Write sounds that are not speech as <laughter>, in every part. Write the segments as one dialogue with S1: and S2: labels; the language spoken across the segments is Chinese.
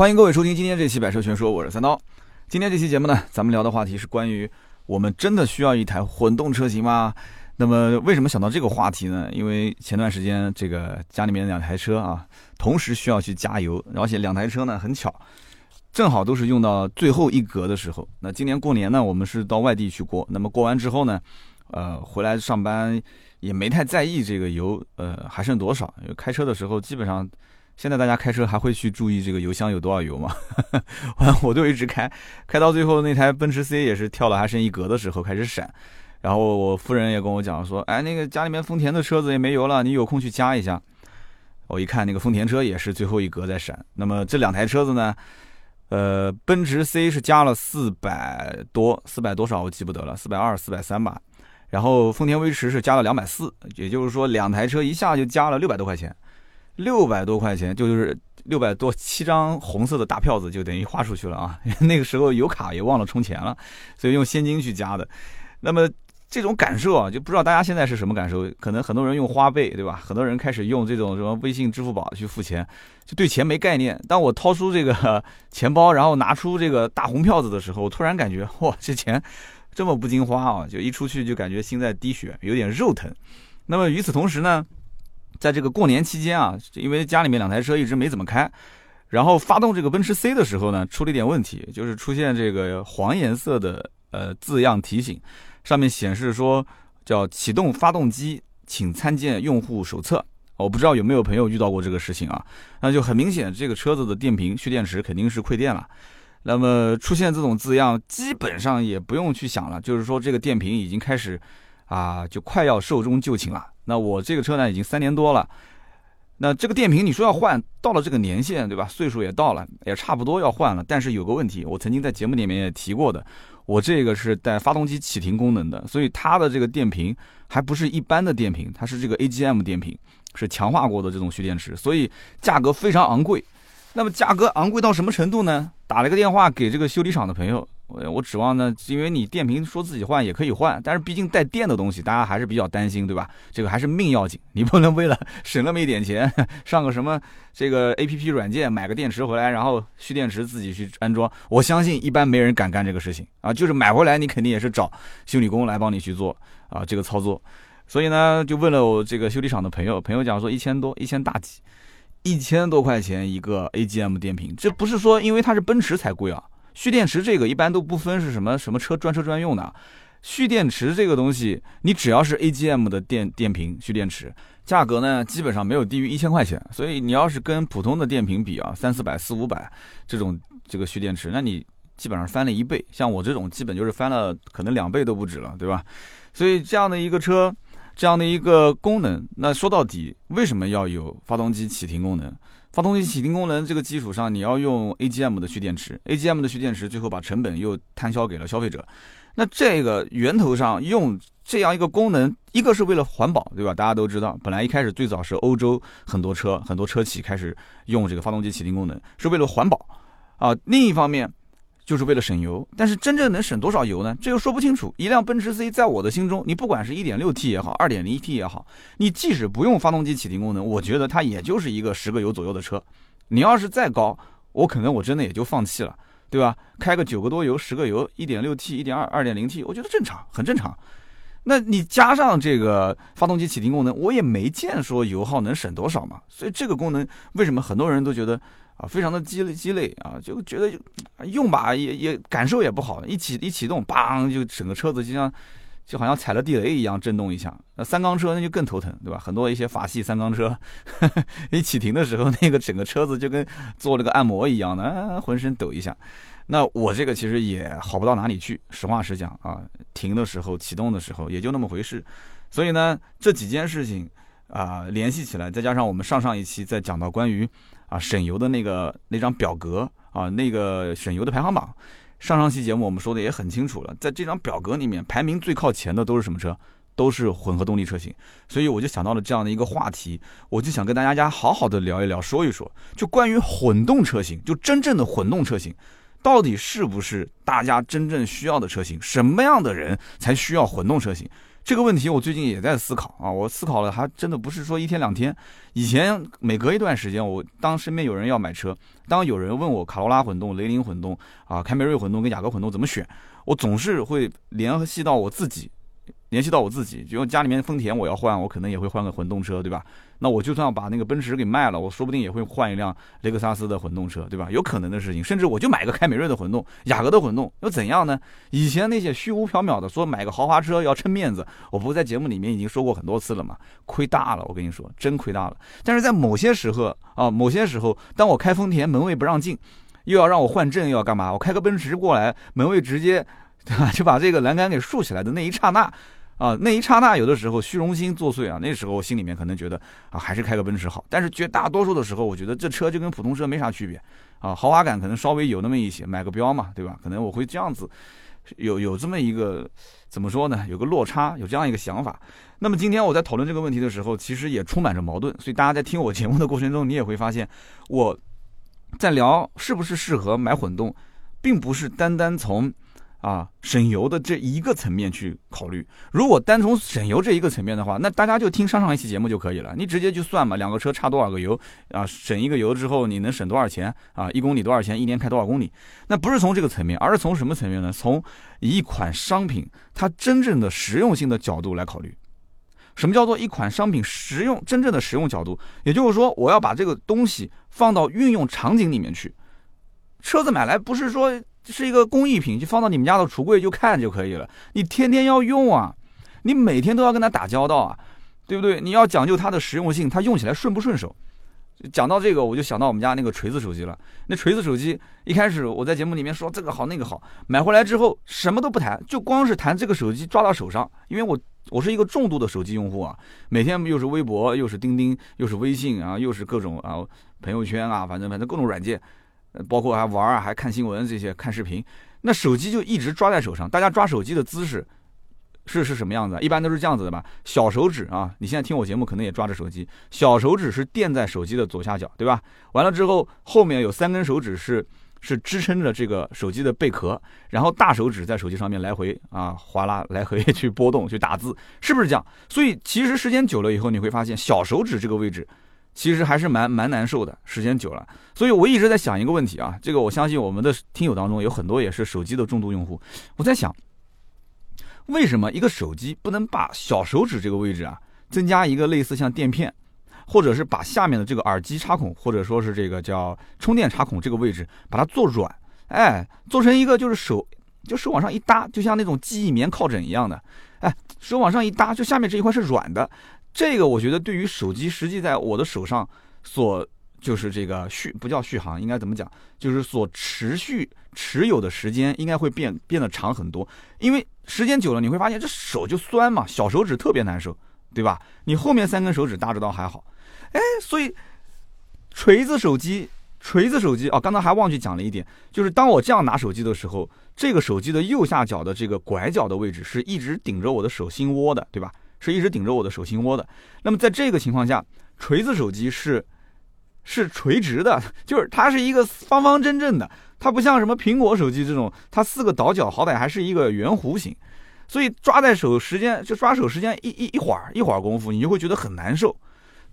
S1: 欢迎各位收听今天这期《百车全说》，我是三刀。今天这期节目呢，咱们聊的话题是关于我们真的需要一台混动车型吗？那么为什么想到这个话题呢？因为前段时间这个家里面两台车啊，同时需要去加油，而且两台车呢很巧，正好都是用到最后一格的时候。那今年过年呢，我们是到外地去过，那么过完之后呢，呃，回来上班也没太在意这个油，呃，还剩多少？因为开车的时候基本上。现在大家开车还会去注意这个油箱有多少油吗？<laughs> 我就一直开，开到最后那台奔驰 C 也是跳了还剩一格的时候开始闪，然后我夫人也跟我讲说，哎，那个家里面丰田的车子也没油了，你有空去加一下。我一看那个丰田车也是最后一格在闪。那么这两台车子呢，呃，奔驰 C 是加了四百多，四百多少我记不得了，四百二、四百三吧。然后丰田威驰是加了两百四，也就是说两台车一下就加了六百多块钱。六百多块钱，就是六百多七张红色的大票子就等于花出去了啊！<laughs> 那个时候有卡也忘了充钱了，所以用现金去加的。那么这种感受啊，就不知道大家现在是什么感受？可能很多人用花呗，对吧？很多人开始用这种什么微信、支付宝去付钱，就对钱没概念。当我掏出这个 <laughs> 钱包，然后拿出这个大红票子的时候，我突然感觉哇，这钱这么不经花啊！就一出去就感觉心在滴血，有点肉疼。那么与此同时呢？在这个过年期间啊，因为家里面两台车一直没怎么开，然后发动这个奔驰 C 的时候呢，出了一点问题，就是出现这个黄颜色的呃字样提醒，上面显示说叫启动发动机，请参见用户手册。我不知道有没有朋友遇到过这个事情啊？那就很明显，这个车子的电瓶蓄电池肯定是亏电了。那么出现这种字样，基本上也不用去想了，就是说这个电瓶已经开始啊，就快要寿终就寝了。那我这个车呢，已经三年多了。那这个电瓶，你说要换，到了这个年限，对吧？岁数也到了，也差不多要换了。但是有个问题，我曾经在节目里面也提过的，我这个是带发动机启停功能的，所以它的这个电瓶还不是一般的电瓶，它是这个 AGM 电瓶，是强化过的这种蓄电池，所以价格非常昂贵。那么价格昂贵到什么程度呢？打了个电话给这个修理厂的朋友。我我指望呢，因为你电瓶说自己换也可以换，但是毕竟带电的东西，大家还是比较担心，对吧？这个还是命要紧，你不能为了 <laughs> 省那么一点钱，上个什么这个 A P P 软件买个电池回来，然后蓄电池自己去安装。我相信一般没人敢干这个事情啊，就是买回来你肯定也是找修理工来帮你去做啊这个操作。所以呢，就问了我这个修理厂的朋友，朋友讲说一千多，一千大几，一千多块钱一个 A G M 电瓶，这不是说因为它是奔驰才贵啊。蓄电池这个一般都不分是什么什么车专车专用的，蓄电池这个东西，你只要是 AGM 的电电瓶蓄电池，价格呢基本上没有低于一千块钱。所以你要是跟普通的电瓶比啊，三四百、四五百这种这个蓄电池，那你基本上翻了一倍。像我这种基本就是翻了可能两倍都不止了，对吧？所以这样的一个车，这样的一个功能，那说到底为什么要有发动机启停功能？发动机启停功能这个基础上，你要用 AGM 的蓄电池，AGM 的蓄电池最后把成本又摊销给了消费者。那这个源头上用这样一个功能，一个是为了环保，对吧？大家都知道，本来一开始最早是欧洲很多车很多车企开始用这个发动机启停功能，是为了环保啊。另一方面，就是为了省油，但是真正能省多少油呢？这又说不清楚。一辆奔驰 C 在我的心中，你不管是一点六 T 也好，二点零 T 也好，你即使不用发动机启停功能，我觉得它也就是一个十个油左右的车。你要是再高，我可能我真的也就放弃了，对吧？开个九个多油、十个油，一点六 T、一点二、二点零 T，我觉得正常，很正常。那你加上这个发动机启停功能，我也没见说油耗能省多少嘛。所以这个功能为什么很多人都觉得？啊，非常的鸡肋鸡肋啊，就觉得用吧也也感受也不好，一启一启动，梆就整个车子就像就好像踩了地雷一样震动一下。那三缸车那就更头疼，对吧？很多一些法系三缸车，<laughs> 一启停的时候，那个整个车子就跟做了个按摩一样的，浑身抖一下。那我这个其实也好不到哪里去，实话实讲啊，停的时候、启动的时候也就那么回事。所以呢，这几件事情啊联系起来，再加上我们上上一期在讲到关于。啊，省油的那个那张表格啊，那个省油的排行榜，上上期节目我们说的也很清楚了，在这张表格里面排名最靠前的都是什么车？都是混合动力车型。所以我就想到了这样的一个话题，我就想跟大家好好的聊一聊，说一说，就关于混动车型，就真正的混动车型，到底是不是大家真正需要的车型？什么样的人才需要混动车型？这个问题我最近也在思考啊，我思考了还真的不是说一天两天，以前每隔一段时间，我当身边有人要买车，当有人问我卡罗拉混动、雷凌混动啊、凯美瑞混动跟雅阁混动怎么选，我总是会联系到我自己。联系到我自己，就家里面丰田我要换，我可能也会换个混动车，对吧？那我就算把那个奔驰给卖了，我说不定也会换一辆雷克萨斯的混动车，对吧？有可能的事情，甚至我就买个凯美瑞的混动、雅阁的混动，又怎样呢？以前那些虚无缥缈的说买个豪华车要撑面子，我不在节目里面已经说过很多次了嘛？亏大了，我跟你说，真亏大了。但是在某些时候啊，某些时候，当我开丰田门卫不让进，又要让我换证，又要干嘛？我开个奔驰过来，门卫直接 <laughs> 对吧，就把这个栏杆给竖起来的那一刹那。啊，那一刹那，有的时候虚荣心作祟啊，那时候我心里面可能觉得啊，还是开个奔驰好。但是绝大多数的时候，我觉得这车就跟普通车没啥区别，啊，豪华感可能稍微有那么一些，买个标嘛，对吧？可能我会这样子，有有这么一个怎么说呢？有个落差，有这样一个想法。那么今天我在讨论这个问题的时候，其实也充满着矛盾。所以大家在听我节目的过程中，你也会发现，我在聊是不是适合买混动，并不是单单从。啊，省油的这一个层面去考虑，如果单从省油这一个层面的话，那大家就听上上一期节目就可以了。你直接就算嘛，两个车差多少个油啊？省一个油之后，你能省多少钱啊？一公里多少钱？一年开多少公里？那不是从这个层面，而是从什么层面呢？从一款商品它真正的实用性的角度来考虑。什么叫做一款商品实用真正的实用角度？也就是说，我要把这个东西放到运用场景里面去。车子买来不是说。这是一个工艺品，就放到你们家的橱柜就看就可以了。你天天要用啊，你每天都要跟它打交道啊，对不对？你要讲究它的实用性，它用起来顺不顺手。讲到这个，我就想到我们家那个锤子手机了。那锤子手机一开始我在节目里面说这个好那个好，买回来之后什么都不谈，就光是谈这个手机抓到手上，因为我我是一个重度的手机用户啊，每天又是微博，又是钉钉，又是微信啊，又是各种啊朋友圈啊，反正反正各种软件。包括还玩啊，还看新闻这些，看视频，那手机就一直抓在手上。大家抓手机的姿势是是什么样子？一般都是这样子的吧？小手指啊，你现在听我节目可能也抓着手机，小手指是垫在手机的左下角，对吧？完了之后，后面有三根手指是是支撑着这个手机的贝壳，然后大手指在手机上面来回啊划拉，来回 <laughs> 去波动去打字，是不是这样？所以其实时间久了以后，你会发现小手指这个位置。其实还是蛮蛮难受的，时间久了，所以我一直在想一个问题啊，这个我相信我们的听友当中有很多也是手机的重度用户。我在想，为什么一个手机不能把小手指这个位置啊，增加一个类似像垫片，或者是把下面的这个耳机插孔，或者说是这个叫充电插孔这个位置，把它做软，哎，做成一个就是手就手往上一搭，就像那种记忆棉靠枕一样的，哎，手往上一搭，就下面这一块是软的。这个我觉得对于手机实际在我的手上所就是这个续不叫续航，应该怎么讲？就是所持续持有的时间应该会变变得长很多。因为时间久了你会发现这手就酸嘛，小手指特别难受，对吧？你后面三根手指搭着倒还好，哎，所以锤子手机，锤子手机啊，刚才还忘记讲了一点，就是当我这样拿手机的时候，这个手机的右下角的这个拐角的位置是一直顶着我的手心窝的，对吧？是一直顶着我的手心窝的。那么在这个情况下，锤子手机是是垂直的，<laughs> 就是它是一个方方正正的，它不像什么苹果手机这种，它四个倒角好歹还是一个圆弧形，所以抓在手时间就抓手时间一一一会儿一会儿功夫，你就会觉得很难受。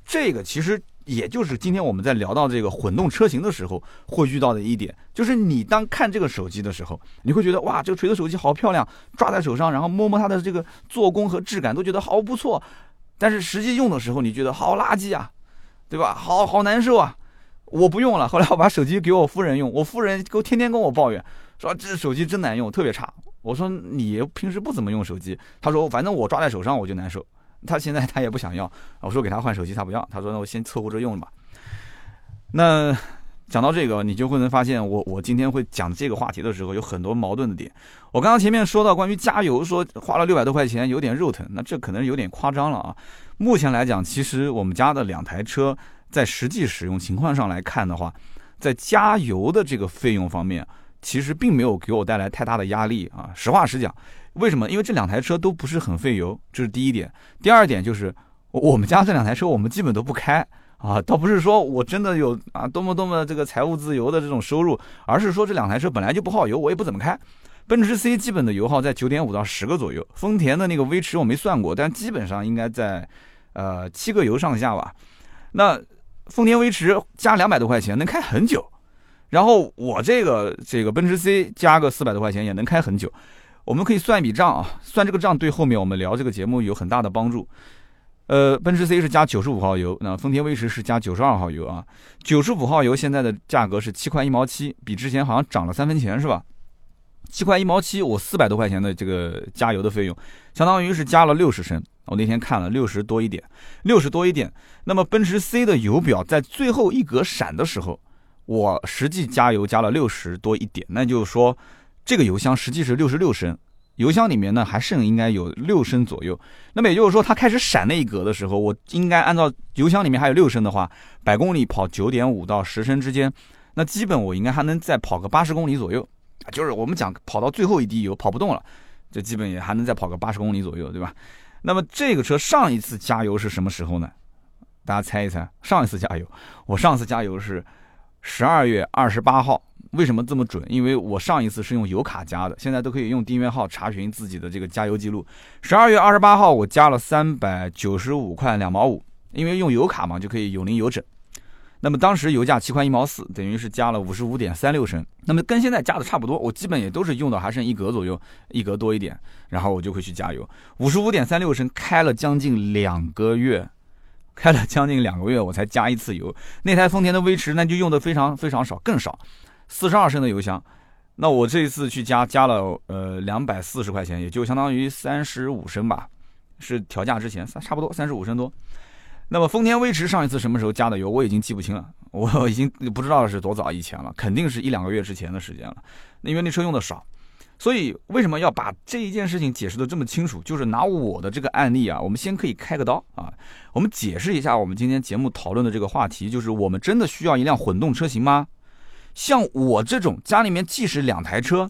S1: 这个其实。也就是今天我们在聊到这个混动车型的时候，会遇到的一点，就是你当看这个手机的时候，你会觉得哇，这个锤子手机好漂亮，抓在手上，然后摸摸它的这个做工和质感，都觉得好不错。但是实际用的时候，你觉得好垃圾啊，对吧？好好难受啊，我不用了。后来我把手机给我夫人用，我夫人给我天天跟我抱怨，说这手机真难用，特别差。我说你平时不怎么用手机，他说反正我抓在手上我就难受。他现在他也不想要，我说给他换手机，他不要。他说那我先凑合着用吧。那讲到这个，你就会能发现，我我今天会讲这个话题的时候，有很多矛盾的点。我刚刚前面说到关于加油，说花了六百多块钱，有点肉疼，那这可能有点夸张了啊。目前来讲，其实我们家的两台车在实际使用情况上来看的话，在加油的这个费用方面，其实并没有给我带来太大的压力啊。实话实讲。为什么？因为这两台车都不是很费油，这是第一点。第二点就是，我们家这两台车我们基本都不开啊，倒不是说我真的有啊多么多么这个财务自由的这种收入，而是说这两台车本来就不耗油，我也不怎么开。奔驰 C 基本的油耗在九点五到十个左右，丰田的那个威驰我没算过，但基本上应该在呃七个油上下吧。那丰田威驰加两百多块钱能开很久，然后我这个这个奔驰 C 加个四百多块钱也能开很久。我们可以算一笔账啊，算这个账对后面我们聊这个节目有很大的帮助。呃，奔驰 C 是加九十五号油，那丰田威驰是加九十二号油啊。九十五号油现在的价格是七块一毛七，比之前好像涨了三分钱是吧？七块一毛七，我四百多块钱的这个加油的费用，相当于是加了六十升。我那天看了六十多一点，六十多一点。那么奔驰 C 的油表在最后一格闪的时候，我实际加油加了六十多一点，那就是说这个油箱实际是六十六升。油箱里面呢还剩应该有六升左右，那么也就是说它开始闪那一格的时候，我应该按照油箱里面还有六升的话，百公里跑九点五到十升之间，那基本我应该还能再跑个八十公里左右，就是我们讲跑到最后一滴油跑不动了，这基本也还能再跑个八十公里左右，对吧？那么这个车上一次加油是什么时候呢？大家猜一猜，上一次加油，我上次加油是十二月二十八号。为什么这么准？因为我上一次是用油卡加的，现在都可以用订阅号查询自己的这个加油记录。十二月二十八号我加了三百九十五块两毛五，因为用油卡嘛，就可以有零有整。那么当时油价七块一毛四，等于是加了五十五点三六升。那么跟现在加的差不多，我基本也都是用到还剩一格左右，一格多一点，然后我就会去加油。五十五点三六升开了将近两个月，开了将近两个月我才加一次油。那台丰田的威驰那就用的非常非常少，更少。四十二升的油箱，那我这一次去加加了呃两百四十块钱，也就相当于三十五升吧，是调价之前三差不多三十五升多。那么丰田威驰上一次什么时候加的油，我已经记不清了，我已经不知道是多早以前了，肯定是一两个月之前的时间了。那因为那车用的少，所以为什么要把这一件事情解释的这么清楚？就是拿我的这个案例啊，我们先可以开个刀啊，我们解释一下我们今天节目讨论的这个话题，就是我们真的需要一辆混动车型吗？像我这种家里面即使两台车，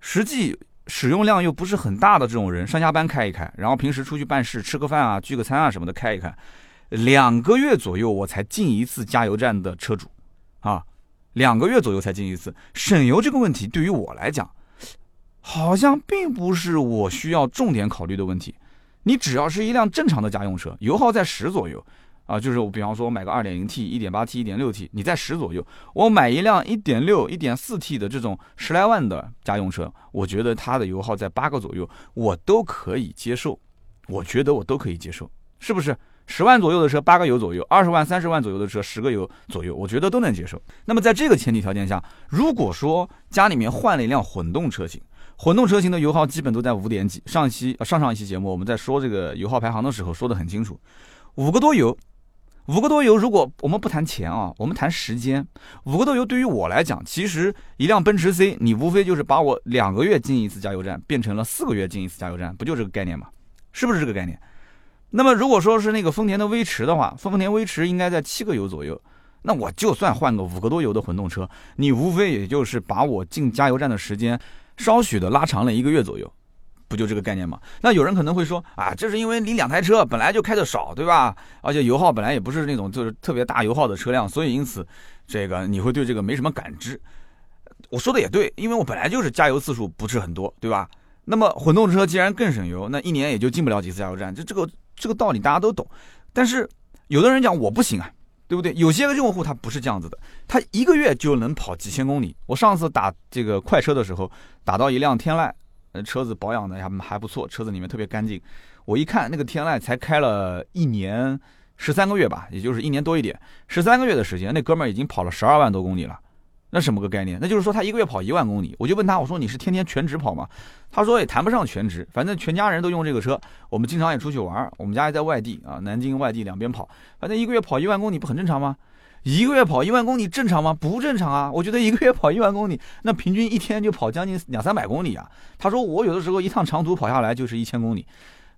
S1: 实际使用量又不是很大的这种人，上下班开一开，然后平时出去办事、吃个饭啊、聚个餐啊什么的开一开，两个月左右我才进一次加油站的车主，啊，两个月左右才进一次，省油这个问题对于我来讲，好像并不是我需要重点考虑的问题。你只要是一辆正常的家用车，油耗在十左右。啊，就是我，比方说，我买个二点零 T、一点八 T、一点六 T，你在十左右，我买一辆一点六、一点四 T 的这种十来万的家用车，我觉得它的油耗在八个左右，我都可以接受。我觉得我都可以接受，是不是？十万左右的车八个油左右，二十万、三十万左右的车十个油左右，我觉得都能接受。那么在这个前提条件下，如果说家里面换了一辆混动车型，混动车型的油耗基本都在五点几。上期、上上一期节目我们在说这个油耗排行的时候说的很清楚，五个多油。五个多油，如果我们不谈钱啊，我们谈时间。五个多油对于我来讲，其实一辆奔驰 C，你无非就是把我两个月进一次加油站变成了四个月进一次加油站，不就这个概念吗？是不是这个概念？那么如果说是那个丰田的威驰的话，丰田威驰应该在七个油左右，那我就算换个五个多油的混动车，你无非也就是把我进加油站的时间稍许的拉长了一个月左右。不就这个概念吗？那有人可能会说啊，这是因为你两台车本来就开的少，对吧？而且油耗本来也不是那种就是特别大油耗的车辆，所以因此这个你会对这个没什么感知。我说的也对，因为我本来就是加油次数不是很多，对吧？那么混动车既然更省油，那一年也就进不了几次加油站，就这个这个道理大家都懂。但是有的人讲我不行啊，对不对？有些个用户他不是这样子的，他一个月就能跑几千公里。我上次打这个快车的时候，打到一辆天籁。呃，车子保养的还还不错，车子里面特别干净。我一看那个天籁才开了一年十三个月吧，也就是一年多一点，十三个月的时间，那哥们儿已经跑了十二万多公里了。那什么个概念？那就是说他一个月跑一万公里。我就问他，我说你是天天全职跑吗？他说也谈不上全职，反正全家人都用这个车，我们经常也出去玩，我们家也在外地啊，南京外地两边跑，反正一个月跑一万公里不很正常吗？一个月跑一万公里正常吗？不正常啊！我觉得一个月跑一万公里，那平均一天就跑将近两三百公里啊。他说我有的时候一趟长途跑下来就是一千公里，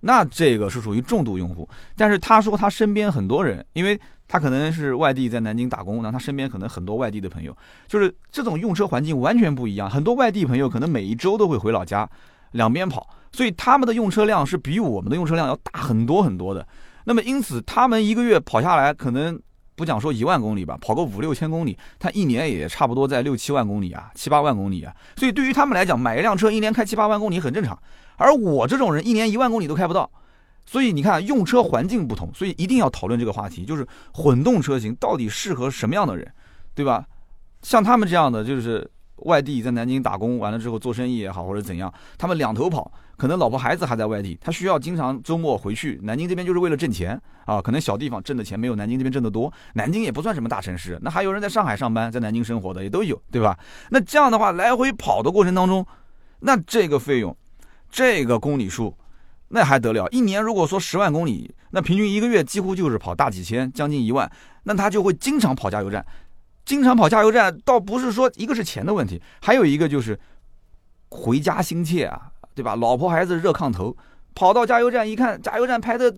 S1: 那这个是属于重度用户。但是他说他身边很多人，因为他可能是外地在南京打工，那他身边可能很多外地的朋友，就是这种用车环境完全不一样。很多外地朋友可能每一周都会回老家，两边跑，所以他们的用车量是比我们的用车量要大很多很多的。那么因此他们一个月跑下来可能。不讲说一万公里吧，跑个五六千公里，他一年也差不多在六七万公里啊，七八万公里啊。所以对于他们来讲，买一辆车一年开七八万公里很正常。而我这种人一年一万公里都开不到，所以你看用车环境不同，所以一定要讨论这个话题，就是混动车型到底适合什么样的人，对吧？像他们这样的就是。外地在南京打工完了之后做生意也好或者怎样，他们两头跑，可能老婆孩子还在外地，他需要经常周末回去。南京这边就是为了挣钱啊，可能小地方挣的钱没有南京这边挣得多。南京也不算什么大城市，那还有人在上海上班，在南京生活的也都有，对吧？那这样的话来回跑的过程当中，那这个费用，这个公里数，那还得了？一年如果说十万公里，那平均一个月几乎就是跑大几千，将近一万，那他就会经常跑加油站。经常跑加油站，倒不是说一个是钱的问题，还有一个就是回家心切啊，对吧？老婆孩子热炕头，跑到加油站一看，加油站排的，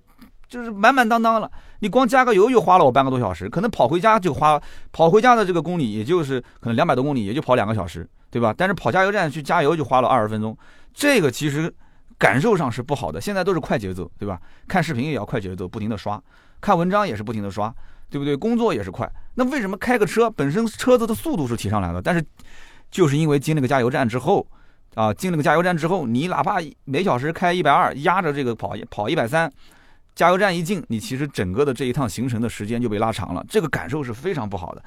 S1: 就是满满当当了。你光加个油就花了我半个多小时，可能跑回家就花，跑回家的这个公里也就是可能两百多公里，也就跑两个小时，对吧？但是跑加油站去加油就花了二十分钟，这个其实感受上是不好的。现在都是快节奏，对吧？看视频也要快节奏，不停的刷，看文章也是不停的刷。对不对？工作也是快，那为什么开个车本身车子的速度是提上来了？但是，就是因为进那个加油站之后，啊，进了个加油站之后，你哪怕每小时开一百二，压着这个跑跑一百三，加油站一进，你其实整个的这一趟行程的时间就被拉长了，这个感受是非常不好的。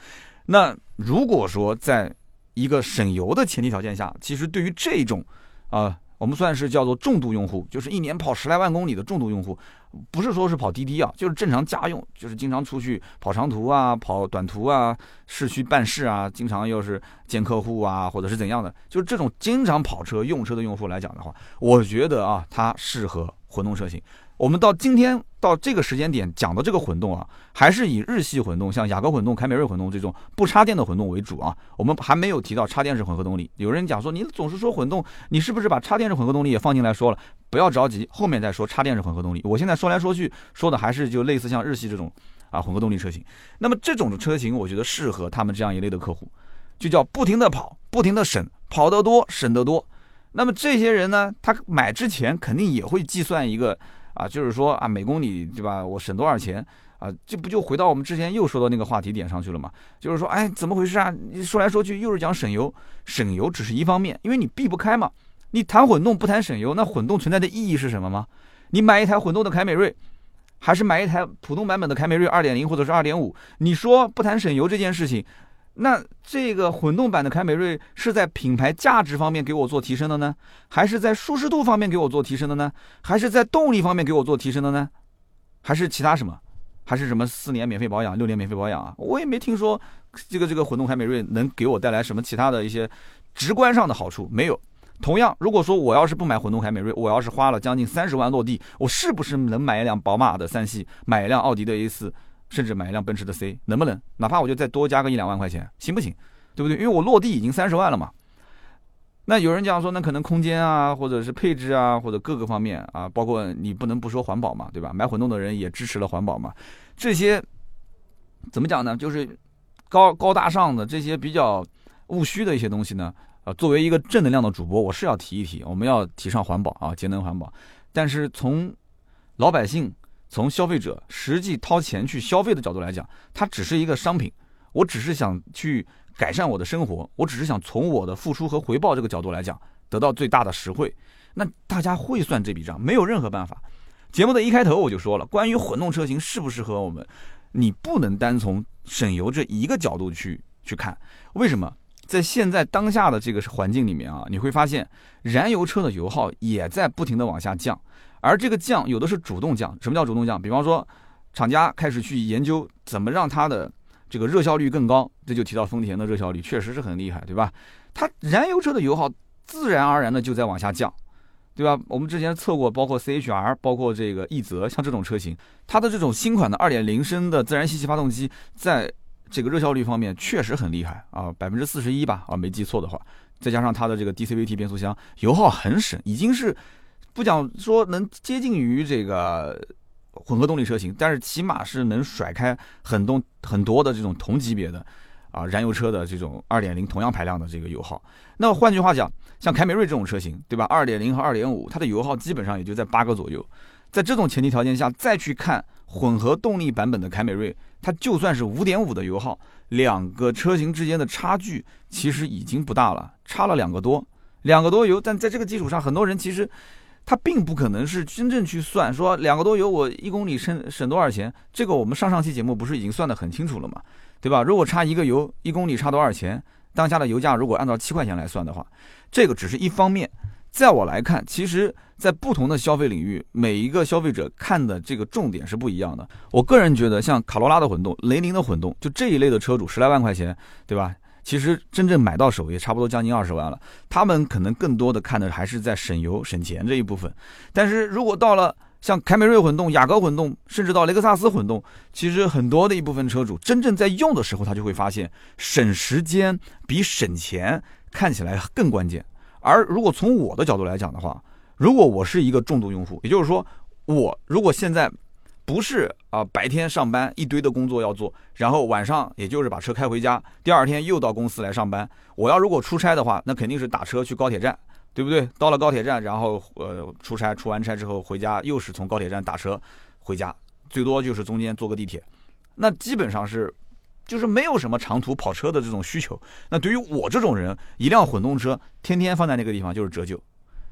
S1: 那如果说在一个省油的前提条件下，其实对于这种，啊。我们算是叫做重度用户，就是一年跑十来万公里的重度用户，不是说是跑滴滴啊，就是正常家用，就是经常出去跑长途啊、跑短途啊、市区办事啊，经常又是见客户啊，或者是怎样的，就是这种经常跑车用车的用户来讲的话，我觉得啊，它适合混动车型。我们到今天到这个时间点讲的这个混动啊，还是以日系混动，像雅阁混动、凯美瑞混动这种不插电的混动为主啊。我们还没有提到插电式混合动力。有人讲说，你总是说混动，你是不是把插电式混合动力也放进来说了？不要着急，后面再说插电式混合动力。我现在说来说去说的还是就类似像日系这种啊混合动力车型。那么这种车型，我觉得适合他们这样一类的客户，就叫不停的跑，不停的省，跑得多，省得多。那么这些人呢，他买之前肯定也会计算一个。啊，就是说啊，每公里对吧？我省多少钱啊？这不就回到我们之前又说到那个话题点上去了吗？就是说，哎，怎么回事啊？你说来说去又是讲省油，省油只是一方面，因为你避不开嘛。你谈混动不谈省油，那混动存在的意义是什么吗？你买一台混动的凯美瑞，还是买一台普通版本的凯美瑞二点零或者是二点五？你说不谈省油这件事情？那这个混动版的凯美瑞是在品牌价值方面给我做提升的呢，还是在舒适度方面给我做提升的呢？还是在动力方面给我做提升的呢？还是其他什么？还是什么四年免费保养、六年免费保养啊？我也没听说这个这个混动凯美瑞能给我带来什么其他的一些直观上的好处，没有。同样，如果说我要是不买混动凯美瑞，我要是花了将近三十万落地，我是不是能买一辆宝马的三系，买一辆奥迪的 A 四？甚至买一辆奔驰的 C，能不能？哪怕我就再多加个一两万块钱，行不行？对不对？因为我落地已经三十万了嘛。那有人讲说，那可能空间啊，或者是配置啊，或者各个方面啊，包括你不能不说环保嘛，对吧？买混动的人也支持了环保嘛。这些怎么讲呢？就是高高大上的这些比较务虚的一些东西呢。呃，作为一个正能量的主播，我是要提一提，我们要提倡环保啊，节能环保。但是从老百姓。从消费者实际掏钱去消费的角度来讲，它只是一个商品。我只是想去改善我的生活，我只是想从我的付出和回报这个角度来讲，得到最大的实惠。那大家会算这笔账，没有任何办法。节目的一开头我就说了，关于混动车型适不适合我们，你不能单从省油这一个角度去去看。为什么？在现在当下的这个环境里面啊，你会发现燃油车的油耗也在不停的往下降。而这个降有的是主动降，什么叫主动降？比方说，厂家开始去研究怎么让它的这个热效率更高，这就提到丰田的热效率确实是很厉害，对吧？它燃油车的油耗自然而然的就在往下降，对吧？我们之前测过，包括 CHR，包括这个奕泽，像这种车型，它的这种新款的2.0升的自然吸气发动机，在这个热效率方面确实很厉害啊，百分之四十一吧，啊，没记错的话，再加上它的这个 DCVT 变速箱，油耗很省，已经是。不讲说能接近于这个混合动力车型，但是起码是能甩开很多很多的这种同级别的啊燃油车的这种二点零同样排量的这个油耗。那换句话讲，像凯美瑞这种车型，对吧？二点零和二点五，它的油耗基本上也就在八个左右。在这种前提条件下，再去看混合动力版本的凯美瑞，它就算是五点五的油耗，两个车型之间的差距其实已经不大了，差了两个多，两个多油。但在这个基础上，很多人其实他并不可能是真正去算说两个多油我一公里省省多少钱。这个我们上上期节目不是已经算得很清楚了吗？对吧？如果差一个油一公里差多少钱？当下的油价如果按照七块钱来算的话，这个只是一方面。在我来看，其实，在不同的消费领域，每一个消费者看的这个重点是不一样的。我个人觉得，像卡罗拉的混动、雷凌的混动，就这一类的车主，十来万块钱，对吧？其实真正买到手也差不多将近二十万了。他们可能更多的看的还是在省油省钱这一部分。但是如果到了像凯美瑞混动、雅阁混动，甚至到雷克萨斯混动，其实很多的一部分车主真正在用的时候，他就会发现，省时间比省钱看起来更关键。而如果从我的角度来讲的话，如果我是一个重度用户，也就是说，我如果现在不是啊白天上班一堆的工作要做，然后晚上也就是把车开回家，第二天又到公司来上班，我要如果出差的话，那肯定是打车去高铁站，对不对？到了高铁站，然后呃出差，出完差之后回家，又是从高铁站打车回家，最多就是中间坐个地铁，那基本上是。就是没有什么长途跑车的这种需求。那对于我这种人，一辆混动车天天放在那个地方就是折旧。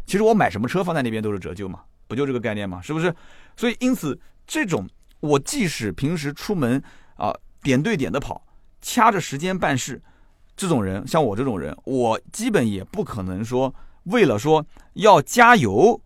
S1: 其实我买什么车放在那边都是折旧嘛，不就这个概念嘛？是不是？所以因此，这种我即使平时出门啊点对点的跑，掐着时间办事，这种人像我这种人，我基本也不可能说为了说要加油。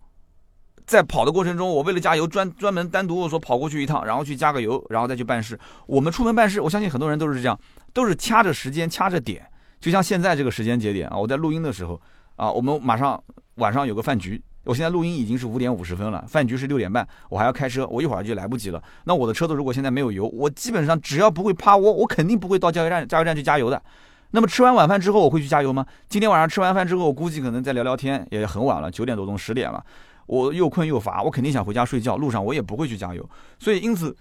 S1: 在跑的过程中，我为了加油专专门单独说跑过去一趟，然后去加个油，然后再去办事。我们出门办事，我相信很多人都是这样，都是掐着时间掐着点。就像现在这个时间节点啊，我在录音的时候啊，我们马上晚上有个饭局，我现在录音已经是五点五十分了，饭局是六点半，我还要开车，我一会儿就来不及了。那我的车子如果现在没有油，我基本上只要不会趴窝，我肯定不会到加油站加油站去加油的。那么吃完晚饭之后，我会去加油吗？今天晚上吃完饭之后，我估计可能再聊聊天，也很晚了，九点多钟十点了。我又困又乏，我肯定想回家睡觉。路上我也不会去加油，所以因此，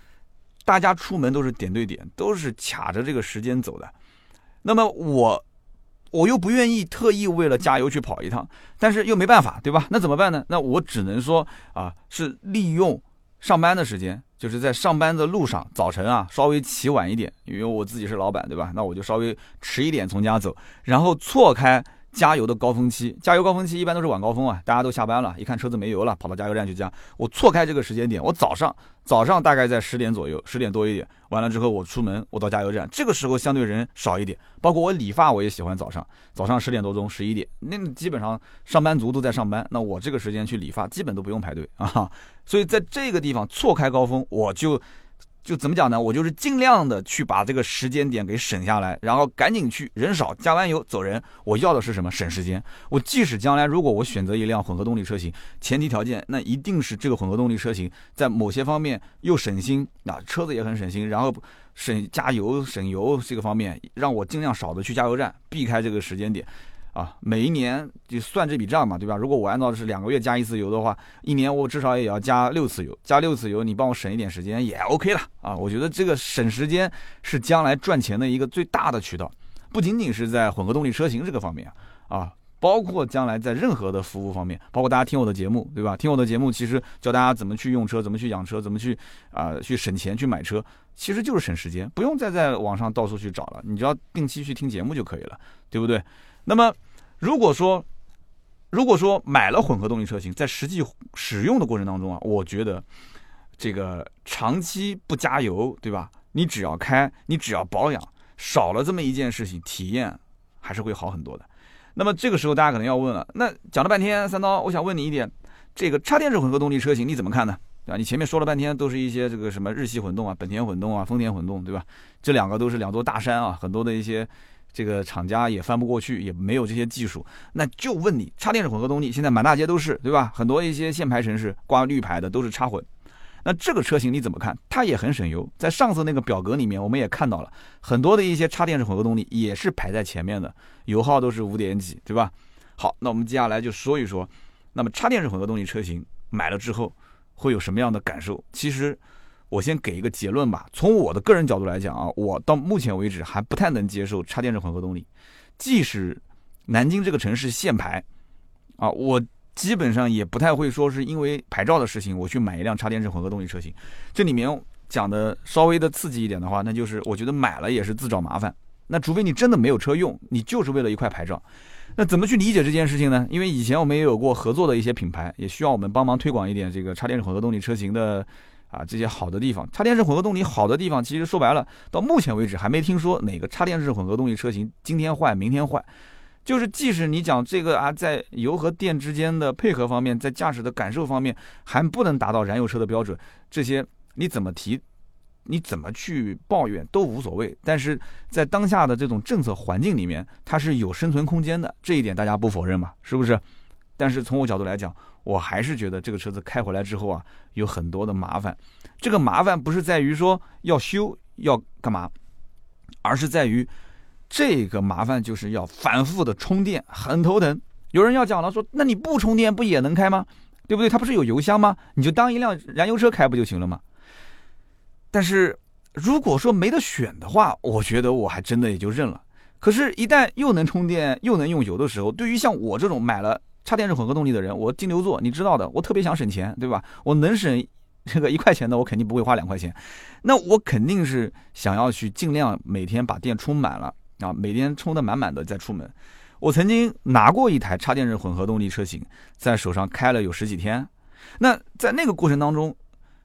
S1: 大家出门都是点对点，都是卡着这个时间走的。那么我，我又不愿意特意为了加油去跑一趟，但是又没办法，对吧？那怎么办呢？那我只能说啊，是利用上班的时间，就是在上班的路上，早晨啊稍微起晚一点，因为我自己是老板，对吧？那我就稍微迟一点从家走，然后错开。加油的高峰期，加油高峰期一般都是晚高峰啊，大家都下班了，一看车子没油了，跑到加油站去加。我错开这个时间点，我早上早上大概在十点左右，十点多一点，完了之后我出门，我到加油站，这个时候相对人少一点。包括我理发，我也喜欢早上，早上十点多钟，十一点，那基本上上班族都在上班，那我这个时间去理发，基本都不用排队啊。所以在这个地方错开高峰，我就。就怎么讲呢？我就是尽量的去把这个时间点给省下来，然后赶紧去，人少，加完油走人。我要的是什么？省时间。我即使将来如果我选择一辆混合动力车型，前提条件那一定是这个混合动力车型在某些方面又省心，啊车子也很省心，然后省加油省油这个方面，让我尽量少的去加油站，避开这个时间点。啊，每一年就算这笔账嘛，对吧？如果我按照是两个月加一次油的话，一年我至少也要加六次油，加六次油，你帮我省一点时间也 OK 了啊。我觉得这个省时间是将来赚钱的一个最大的渠道，不仅仅是在混合动力车型这个方面啊，包括将来在任何的服务方面，包括大家听我的节目，对吧？听我的节目其实教大家怎么去用车，怎么去养车，怎么去啊去省钱去买车，其实就是省时间，不用再在网上到处去找了，你只要定期去听节目就可以了，对不对？那么，如果说，如果说买了混合动力车型，在实际使用的过程当中啊，我觉得这个长期不加油，对吧？你只要开，你只要保养，少了这么一件事情，体验还是会好很多的。那么这个时候大家可能要问了，那讲了半天，三刀，我想问你一点，这个插电式混合动力车型你怎么看呢？对吧？你前面说了半天都是一些这个什么日系混动啊、本田混动啊、丰田混动，对吧？这两个都是两座大山啊，很多的一些。这个厂家也翻不过去，也没有这些技术，那就问你，插电式混合动力现在满大街都是，对吧？很多一些限牌城市挂绿牌的都是插混，那这个车型你怎么看？它也很省油，在上次那个表格里面我们也看到了很多的一些插电式混合动力也是排在前面的，油耗都是五点几，对吧？好，那我们接下来就说一说，那么插电式混合动力车型买了之后会有什么样的感受？其实。我先给一个结论吧。从我的个人角度来讲啊，我到目前为止还不太能接受插电式混合动力。即使南京这个城市限牌啊，我基本上也不太会说是因为牌照的事情我去买一辆插电式混合动力车型。这里面讲的稍微的刺激一点的话，那就是我觉得买了也是自找麻烦。那除非你真的没有车用，你就是为了一块牌照。那怎么去理解这件事情呢？因为以前我们也有过合作的一些品牌，也需要我们帮忙推广一点这个插电式混合动力车型的啊这些好的地方。插电式混合动力好的地方，其实说白了，到目前为止还没听说哪个插电式混合动力车型今天坏明天坏。就是即使你讲这个啊，在油和电之间的配合方面，在驾驶的感受方面还不能达到燃油车的标准，这些你怎么提？你怎么去抱怨都无所谓，但是在当下的这种政策环境里面，它是有生存空间的，这一点大家不否认嘛？是不是？但是从我角度来讲，我还是觉得这个车子开回来之后啊，有很多的麻烦。这个麻烦不是在于说要修要干嘛，而是在于这个麻烦就是要反复的充电，很头疼。有人要讲了，说那你不充电不也能开吗？对不对？它不是有油箱吗？你就当一辆燃油车开不就行了吗？但是，如果说没得选的话，我觉得我还真的也就认了。可是，一旦又能充电又能用油的时候，对于像我这种买了插电式混合动力的人，我金牛座，你知道的，我特别想省钱，对吧？我能省这个一块钱的，我肯定不会花两块钱。那我肯定是想要去尽量每天把电充满了啊，每天充的满满的再出门。我曾经拿过一台插电式混合动力车型，在手上开了有十几天。那在那个过程当中，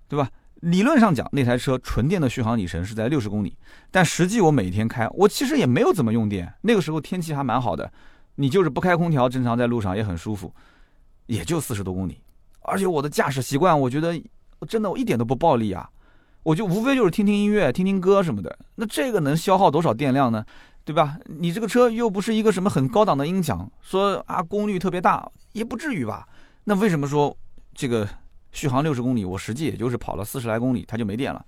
S1: 对吧？理论上讲，那台车纯电的续航里程是在六十公里，但实际我每天开，我其实也没有怎么用电。那个时候天气还蛮好的，你就是不开空调，正常在路上也很舒服，也就四十多公里。而且我的驾驶习惯，我觉得真的我一点都不暴力啊，我就无非就是听听音乐、听听歌什么的。那这个能消耗多少电量呢？对吧？你这个车又不是一个什么很高档的音响，说啊功率特别大，也不至于吧？那为什么说这个？续航六十公里，我实际也就是跑了四十来公里，它就没电了。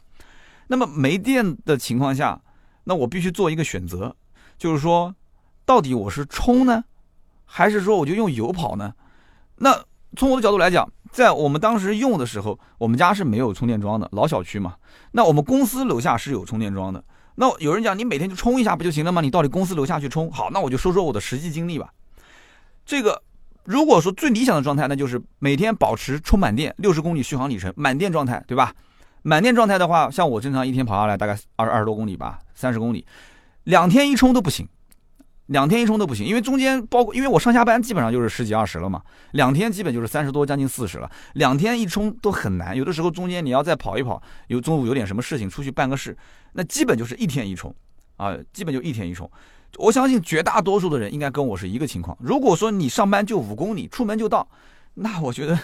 S1: 那么没电的情况下，那我必须做一个选择，就是说，到底我是充呢，还是说我就用油跑呢？那从我的角度来讲，在我们当时用的时候，我们家是没有充电桩的，老小区嘛。那我们公司楼下是有充电桩的。那有人讲，你每天就充一下不就行了吗？你到底公司楼下去充？好，那我就说说我的实际经历吧。这个。如果说最理想的状态，那就是每天保持充满电，六十公里续航里程，满电状态，对吧？满电状态的话，像我正常一天跑下来大概二二十多公里吧，三十公里，两天一充都不行，两天一充都不行，因为中间包括，因为我上下班基本上就是十几二十了嘛，两天基本就是三十多，将近四十了，两天一充都很难，有的时候中间你要再跑一跑，有中午有点什么事情出去办个事，那基本就是一天一充，啊，基本就一天一充。我相信绝大多数的人应该跟我是一个情况。如果说你上班就五公里，出门就到，那我觉得，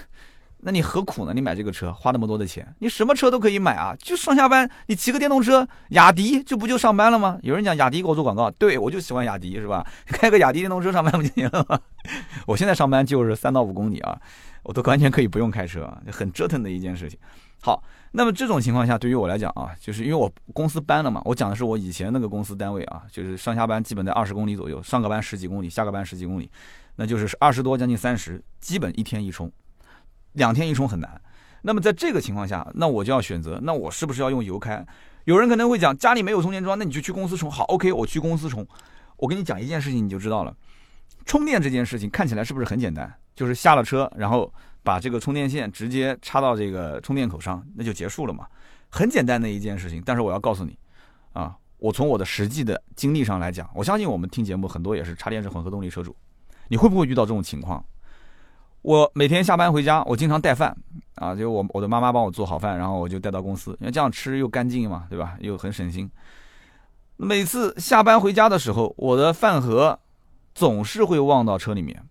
S1: 那你何苦呢？你买这个车花那么多的钱，你什么车都可以买啊，就上下班你骑个电动车，雅迪这不就上班了吗？有人讲雅迪给我做广告，对我就喜欢雅迪，是吧？<laughs> 开个雅迪电动车上班不就行了吗？<laughs> 我现在上班就是三到五公里啊，我都完全可以不用开车，很折腾的一件事情。好。那么这种情况下，对于我来讲啊，就是因为我公司搬了嘛，我讲的是我以前那个公司单位啊，就是上下班基本在二十公里左右，上个班十几公里，下个班十几公里，那就是二十多将近三十，基本一天一充，两天一充很难。那么在这个情况下，那我就要选择，那我是不是要用油开？有人可能会讲家里没有充电桩，那你就去公司充。好，OK，我去公司充。我跟你讲一件事情，你就知道了，充电这件事情看起来是不是很简单？就是下了车，然后。把这个充电线直接插到这个充电口上，那就结束了嘛，很简单的一件事情。但是我要告诉你，啊，我从我的实际的经历上来讲，我相信我们听节目很多也是插电式混合动力车主，你会不会遇到这种情况？我每天下班回家，我经常带饭啊，就我我的妈妈帮我做好饭，然后我就带到公司，因为这样吃又干净嘛，对吧？又很省心。每次下班回家的时候，我的饭盒总是会忘到车里面。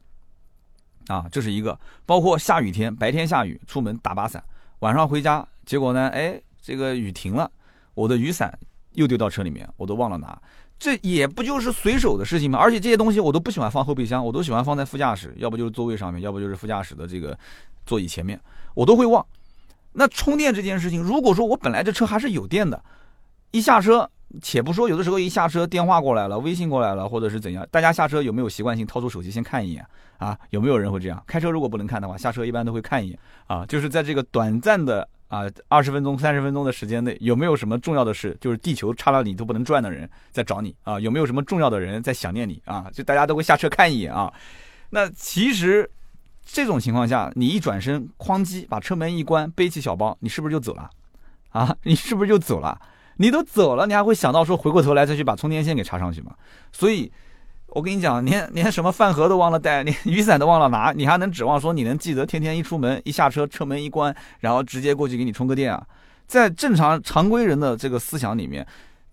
S1: 啊，这是一个，包括下雨天，白天下雨出门打把伞，晚上回家，结果呢，哎，这个雨停了，我的雨伞又丢到车里面，我都忘了拿，这也不就是随手的事情吗？而且这些东西我都不喜欢放后备箱，我都喜欢放在副驾驶，要不就是座位上面，要不就是副驾驶的这个座椅前面，我都会忘。那充电这件事情，如果说我本来这车还是有电的，一下车。且不说有的时候一下车电话过来了，微信过来了，或者是怎样，大家下车有没有习惯性掏出手机先看一眼啊？有没有人会这样？开车如果不能看的话，下车一般都会看一眼啊。就是在这个短暂的啊二十分钟、三十分钟的时间内，有没有什么重要的事？就是地球差了你都不能转的人在找你啊？有没有什么重要的人在想念你啊？就大家都会下车看一眼啊。那其实这种情况下，你一转身，哐叽把车门一关，背起小包，你是不是就走了？啊？你是不是就走了？你都走了，你还会想到说回过头来再去把充电线给插上去吗？所以，我跟你讲，连连什么饭盒都忘了带，连雨伞都忘了拿，你还能指望说你能记得天天一出门一下车车门一关，然后直接过去给你充个电啊？在正常常规人的这个思想里面，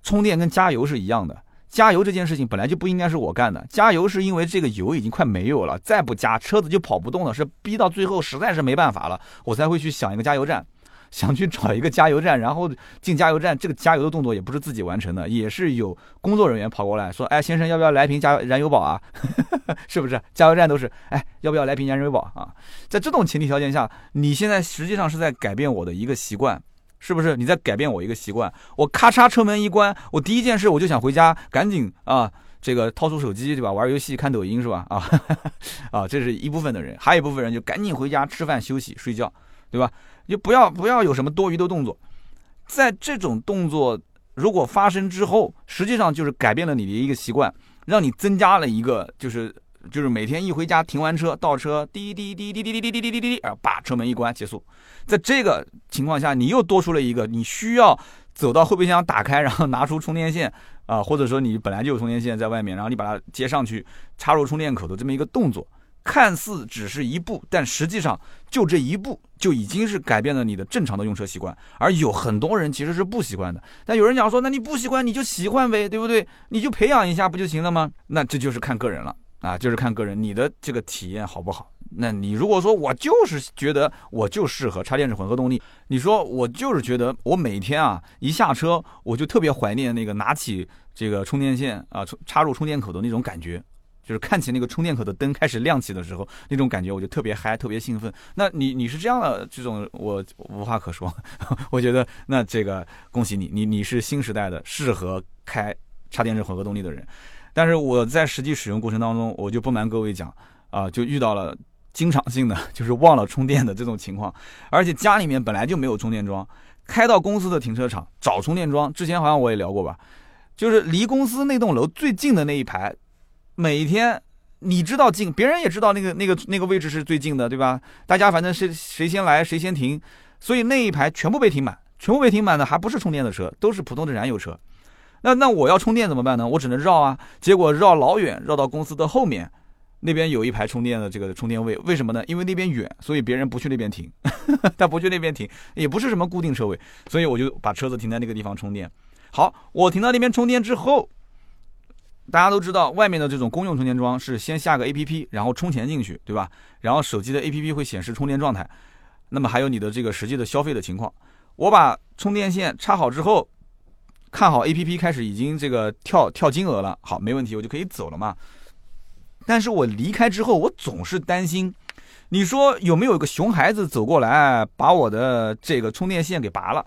S1: 充电跟加油是一样的。加油这件事情本来就不应该是我干的，加油是因为这个油已经快没有了，再不加车子就跑不动了，是逼到最后实在是没办法了，我才会去想一个加油站。想去找一个加油站，然后进加油站，这个加油的动作也不是自己完成的，也是有工作人员跑过来说：“哎，先生，要不要来瓶加油燃油宝啊？<laughs> 是不是？加油站都是，哎，要不要来瓶燃油宝啊？”在这种前提条件下，你现在实际上是在改变我的一个习惯，是不是？你在改变我一个习惯。我咔嚓车门一关，我第一件事我就想回家，赶紧啊，这个掏出手机，对吧？玩游戏、看抖音，是吧？啊 <laughs> 啊，这是一部分的人，还有一部分人就赶紧回家吃饭、休息、睡觉，对吧？就不要不要有什么多余的动作，在这种动作如果发生之后，实际上就是改变了你的一个习惯，让你增加了一个就是就是每天一回家停完车倒车滴滴滴滴滴滴滴滴滴滴滴，滴啊把车门一关结束。在这个情况下，你又多出了一个你需要走到后备箱打开，然后拿出充电线啊，或者说你本来就有充电线在外面，然后你把它接上去插入充电口的这么一个动作。看似只是一步，但实际上就这一步就已经是改变了你的正常的用车习惯。而有很多人其实是不习惯的。但有人讲说，那你不习惯你就习惯呗，对不对？你就培养一下不就行了吗？那这就是看个人了啊，就是看个人你的这个体验好不好。那你如果说我就是觉得我就适合插电式混合动力，你说我就是觉得我每天啊一下车我就特别怀念那个拿起这个充电线啊充插入充电口的那种感觉。就是看起那个充电口的灯开始亮起的时候，那种感觉我就特别嗨，特别兴奋。那你你是这样的这种，我无话可说。<laughs> 我觉得那这个恭喜你，你你是新时代的适合开插电式混合动力的人。但是我在实际使用过程当中，我就不瞒各位讲啊，就遇到了经常性的 <laughs> 就是忘了充电的这种情况，而且家里面本来就没有充电桩，开到公司的停车场找充电桩。之前好像我也聊过吧，就是离公司那栋楼最近的那一排。每天，你知道近，别人也知道那个那个那个位置是最近的，对吧？大家反正谁谁先来谁先停，所以那一排全部被停满，全部被停满的还不是充电的车，都是普通的燃油车。那那我要充电怎么办呢？我只能绕啊，结果绕老远，绕到公司的后面，那边有一排充电的这个充电位，为什么呢？因为那边远，所以别人不去那边停，<laughs> 他不去那边停，也不是什么固定车位，所以我就把车子停在那个地方充电。好，我停到那边充电之后。大家都知道，外面的这种公用充电桩是先下个 A P P，然后充钱进去，对吧？然后手机的 A P P 会显示充电状态，那么还有你的这个实际的消费的情况。我把充电线插好之后，看好 A P P 开始已经这个跳跳金额了，好，没问题，我就可以走了嘛。但是我离开之后，我总是担心，你说有没有一个熊孩子走过来把我的这个充电线给拔了？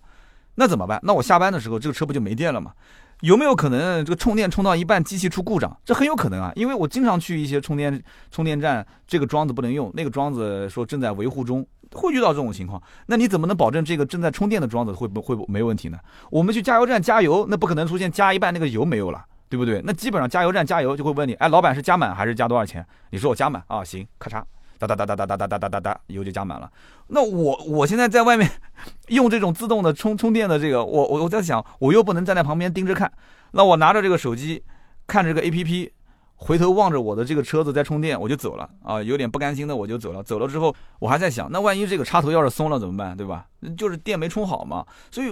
S1: 那怎么办？那我下班的时候这个车不就没电了吗？有没有可能这个充电充到一半，机器出故障？这很有可能啊，因为我经常去一些充电充电站，这个桩子不能用，那个桩子说正在维护中，会遇到这种情况。那你怎么能保证这个正在充电的桩子会不会不没问题呢？我们去加油站加油，那不可能出现加一半那个油没有了，对不对？那基本上加油站加油就会问你，哎，老板是加满还是加多少钱？你说我加满啊，行，咔嚓。哒哒哒哒哒哒哒哒哒哒哒，油就加满了。那我我现在在外面 <laughs> 用这种自动的充充电的这个，我我我在想，我又不能站在旁边盯着看，那我拿着这个手机看这个 A P P，回头望着我的这个车子在充电，我就走了啊，有点不甘心的我就走了。走了之后，我还在想，那万一这个插头要是松了怎么办，对吧？就是电没充好嘛。所以，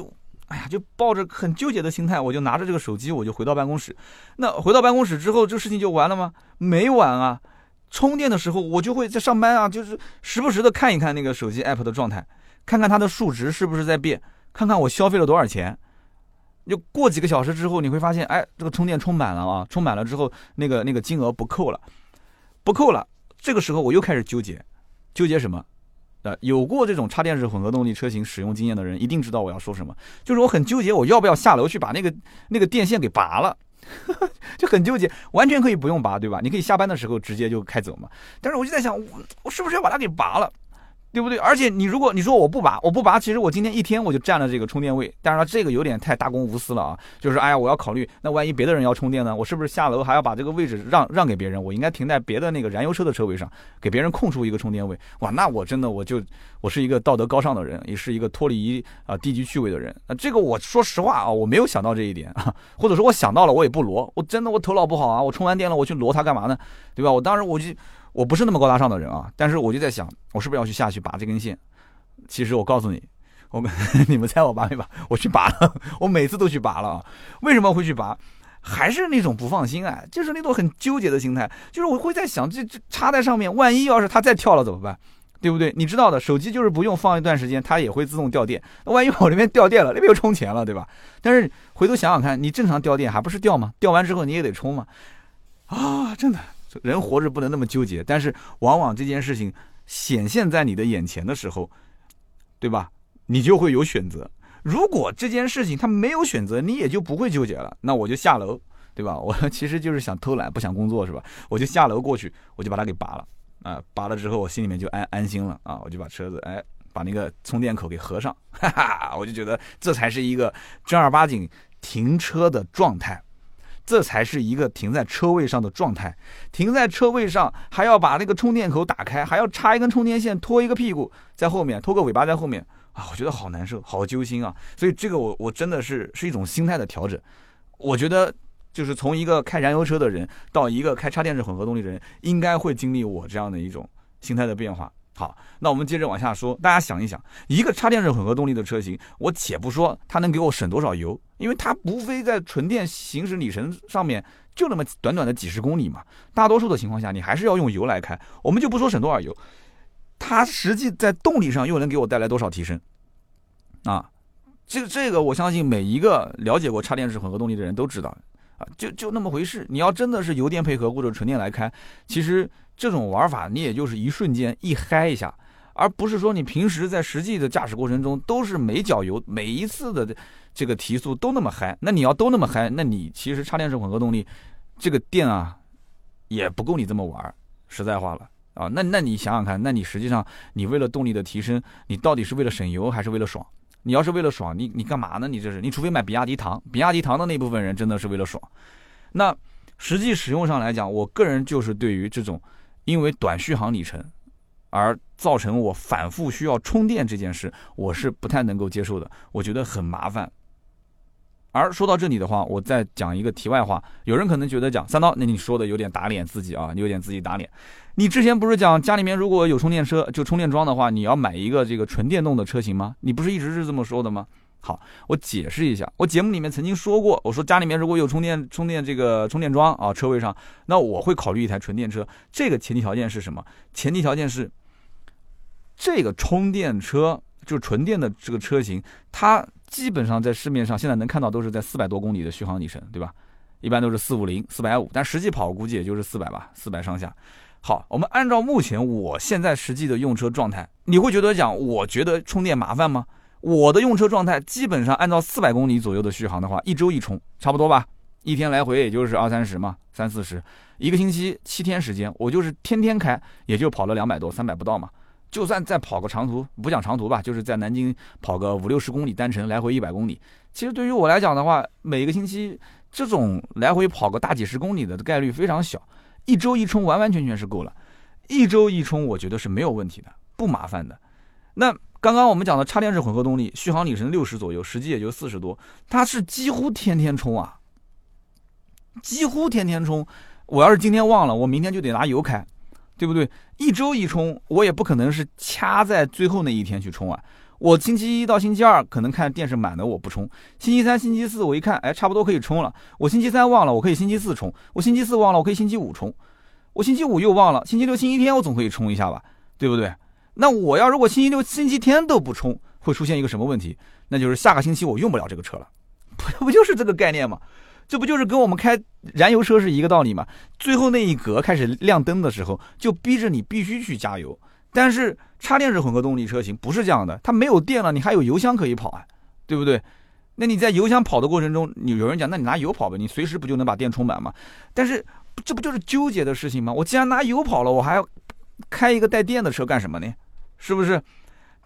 S1: 哎呀，就抱着很纠结的心态，我就拿着这个手机，我就回到办公室。那回到办公室之后，这事情就完了吗？没完啊。充电的时候，我就会在上班啊，就是时不时的看一看那个手机 app 的状态，看看它的数值是不是在变，看看我消费了多少钱。就过几个小时之后，你会发现，哎，这个充电充满了啊，充满了之后，那个那个金额不扣了，不扣了。这个时候我又开始纠结，纠结什么？呃，有过这种插电式混合动力车型使用经验的人一定知道我要说什么，就是我很纠结，我要不要下楼去把那个那个电线给拔了。<laughs> 就很纠结，完全可以不用拔，对吧？你可以下班的时候直接就开走嘛。但是我就在想，我我是不是要把它给拔了？对不对？而且你如果你说我不拔，我不拔，其实我今天一天我就占了这个充电位。当然了，这个有点太大公无私了啊。就是哎呀，我要考虑，那万一别的人要充电呢？我是不是下楼还要把这个位置让让给别人？我应该停在别的那个燃油车的车位上，给别人空出一个充电位。哇，那我真的我就我是一个道德高尚的人，也是一个脱离啊低级趣味的人。那这个我说实话啊，我没有想到这一点啊，或者说我想到了，我也不挪。我真的我头脑不好啊，我充完电了，我去挪它干嘛呢？对吧？我当时我就我不是那么高大上的人啊，但是我就在想，我是不是要去下去拔这根线？其实我告诉你，我们 <laughs> 你们猜我拔没拔？我去拔了，<laughs> 我每次都去拔了啊。为什么会去拔？还是那种不放心啊，就是那种很纠结的心态。就是我会在想，这这插在上面，万一要是它再跳了怎么办？对不对？你知道的，手机就是不用放一段时间，它也会自动掉电。那万一我这边掉电了，那边又充钱了，对吧？<laughs> 但是回头想想看，你正常掉电还不是掉吗？掉完之后你也得充嘛。啊，真的，人活着不能那么纠结。但是往往这件事情显现在你的眼前的时候。对吧？你就会有选择。如果这件事情他没有选择，你也就不会纠结了。那我就下楼，对吧？<laughs> 我其实就是想偷懒，不想工作，是吧？我就下楼过去，我就把它给拔了啊！拔了之后，我心里面就安安心了啊！我就把车子哎，把那个充电口给合上，哈哈！我就觉得这才是一个正儿八经停车的状态，这才是一个停在车位上的状态。停在车位上还要把那个充电口打开，还要插一根充电线，拖一个屁股。在后面拖个尾巴在后面啊，我觉得好难受，好揪心啊！所以这个我我真的是是一种心态的调整。我觉得就是从一个开燃油车的人到一个开插电式混合动力的人，应该会经历我这样的一种心态的变化。好，那我们接着往下说，大家想一想，一个插电式混合动力的车型，我且不说它能给我省多少油，因为它无非在纯电行驶里程上面就那么短短的几十公里嘛，大多数的情况下你还是要用油来开。我们就不说省多少油。它实际在动力上又能给我带来多少提升？啊，这个这个我相信每一个了解过插电式混合动力的人都知道，啊，就就那么回事。你要真的是油电配合或者纯电来开，其实这种玩法你也就是一瞬间一嗨一下，而不是说你平时在实际的驾驶过程中都是每脚油每一次的这个提速都那么嗨。那你要都那么嗨，那你其实插电式混合动力这个电啊也不够你这么玩，实在话了。啊，那那你想想看，那你实际上你为了动力的提升，你到底是为了省油还是为了爽？你要是为了爽，你你干嘛呢？你这是，你除非买比亚迪唐，比亚迪唐的那部分人真的是为了爽。那实际使用上来讲，我个人就是对于这种因为短续航里程而造成我反复需要充电这件事，我是不太能够接受的，我觉得很麻烦。而说到这里的话，我再讲一个题外话。有人可能觉得讲三刀，那你说的有点打脸自己啊，你有点自己打脸。你之前不是讲家里面如果有充电车，就充电桩的话，你要买一个这个纯电动的车型吗？你不是一直是这么说的吗？好，我解释一下，我节目里面曾经说过，我说家里面如果有充电充电这个充电桩啊，车位上，那我会考虑一台纯电车。这个前提条件是什么？前提条件是这个充电车就是纯电的这个车型，它。基本上在市面上现在能看到都是在四百多公里的续航里程，对吧？一般都是四五零、四百五，但实际跑估计也就是四百吧，四百上下。好，我们按照目前我现在实际的用车状态，你会觉得讲，我觉得充电麻烦吗？我的用车状态基本上按照四百公里左右的续航的话，一周一充，差不多吧？一天来回也就是二三十嘛，三四十，一个星期七天时间，我就是天天开，也就跑了两百多、三百不到嘛。就算再跑个长途，不讲长途吧，就是在南京跑个五六十公里单程，来回一百公里。其实对于我来讲的话，每个星期这种来回跑个大几十公里的概率非常小，一周一充完完全全是够了。一周一充，我觉得是没有问题的，不麻烦的。那刚刚我们讲的插电式混合动力，续航里程六十左右，实际也就四十多，它是几乎天天充啊，几乎天天充。我要是今天忘了，我明天就得拿油开。对不对？一周一充，我也不可能是掐在最后那一天去充啊。我星期一到星期二可能看电是满的，我不充；星期三、星期四我一看，哎，差不多可以充了。我星期三忘了，我可以星期四充；我星期四忘了，我可以星期五充；我星期五又忘了，星期六、星期天我总可以充一下吧？对不对？那我要如果星期六、星期天都不充，会出现一个什么问题？那就是下个星期我用不了这个车了，<laughs> 不不就是这个概念吗？这不就是跟我们开燃油车是一个道理吗？最后那一格开始亮灯的时候，就逼着你必须去加油。但是插电式混合动力车型不是这样的，它没有电了，你还有油箱可以跑啊，对不对？那你在油箱跑的过程中，你有人讲，那你拿油跑呗，你随时不就能把电充满吗？但是这不就是纠结的事情吗？我既然拿油跑了，我还要开一个带电的车干什么呢？是不是？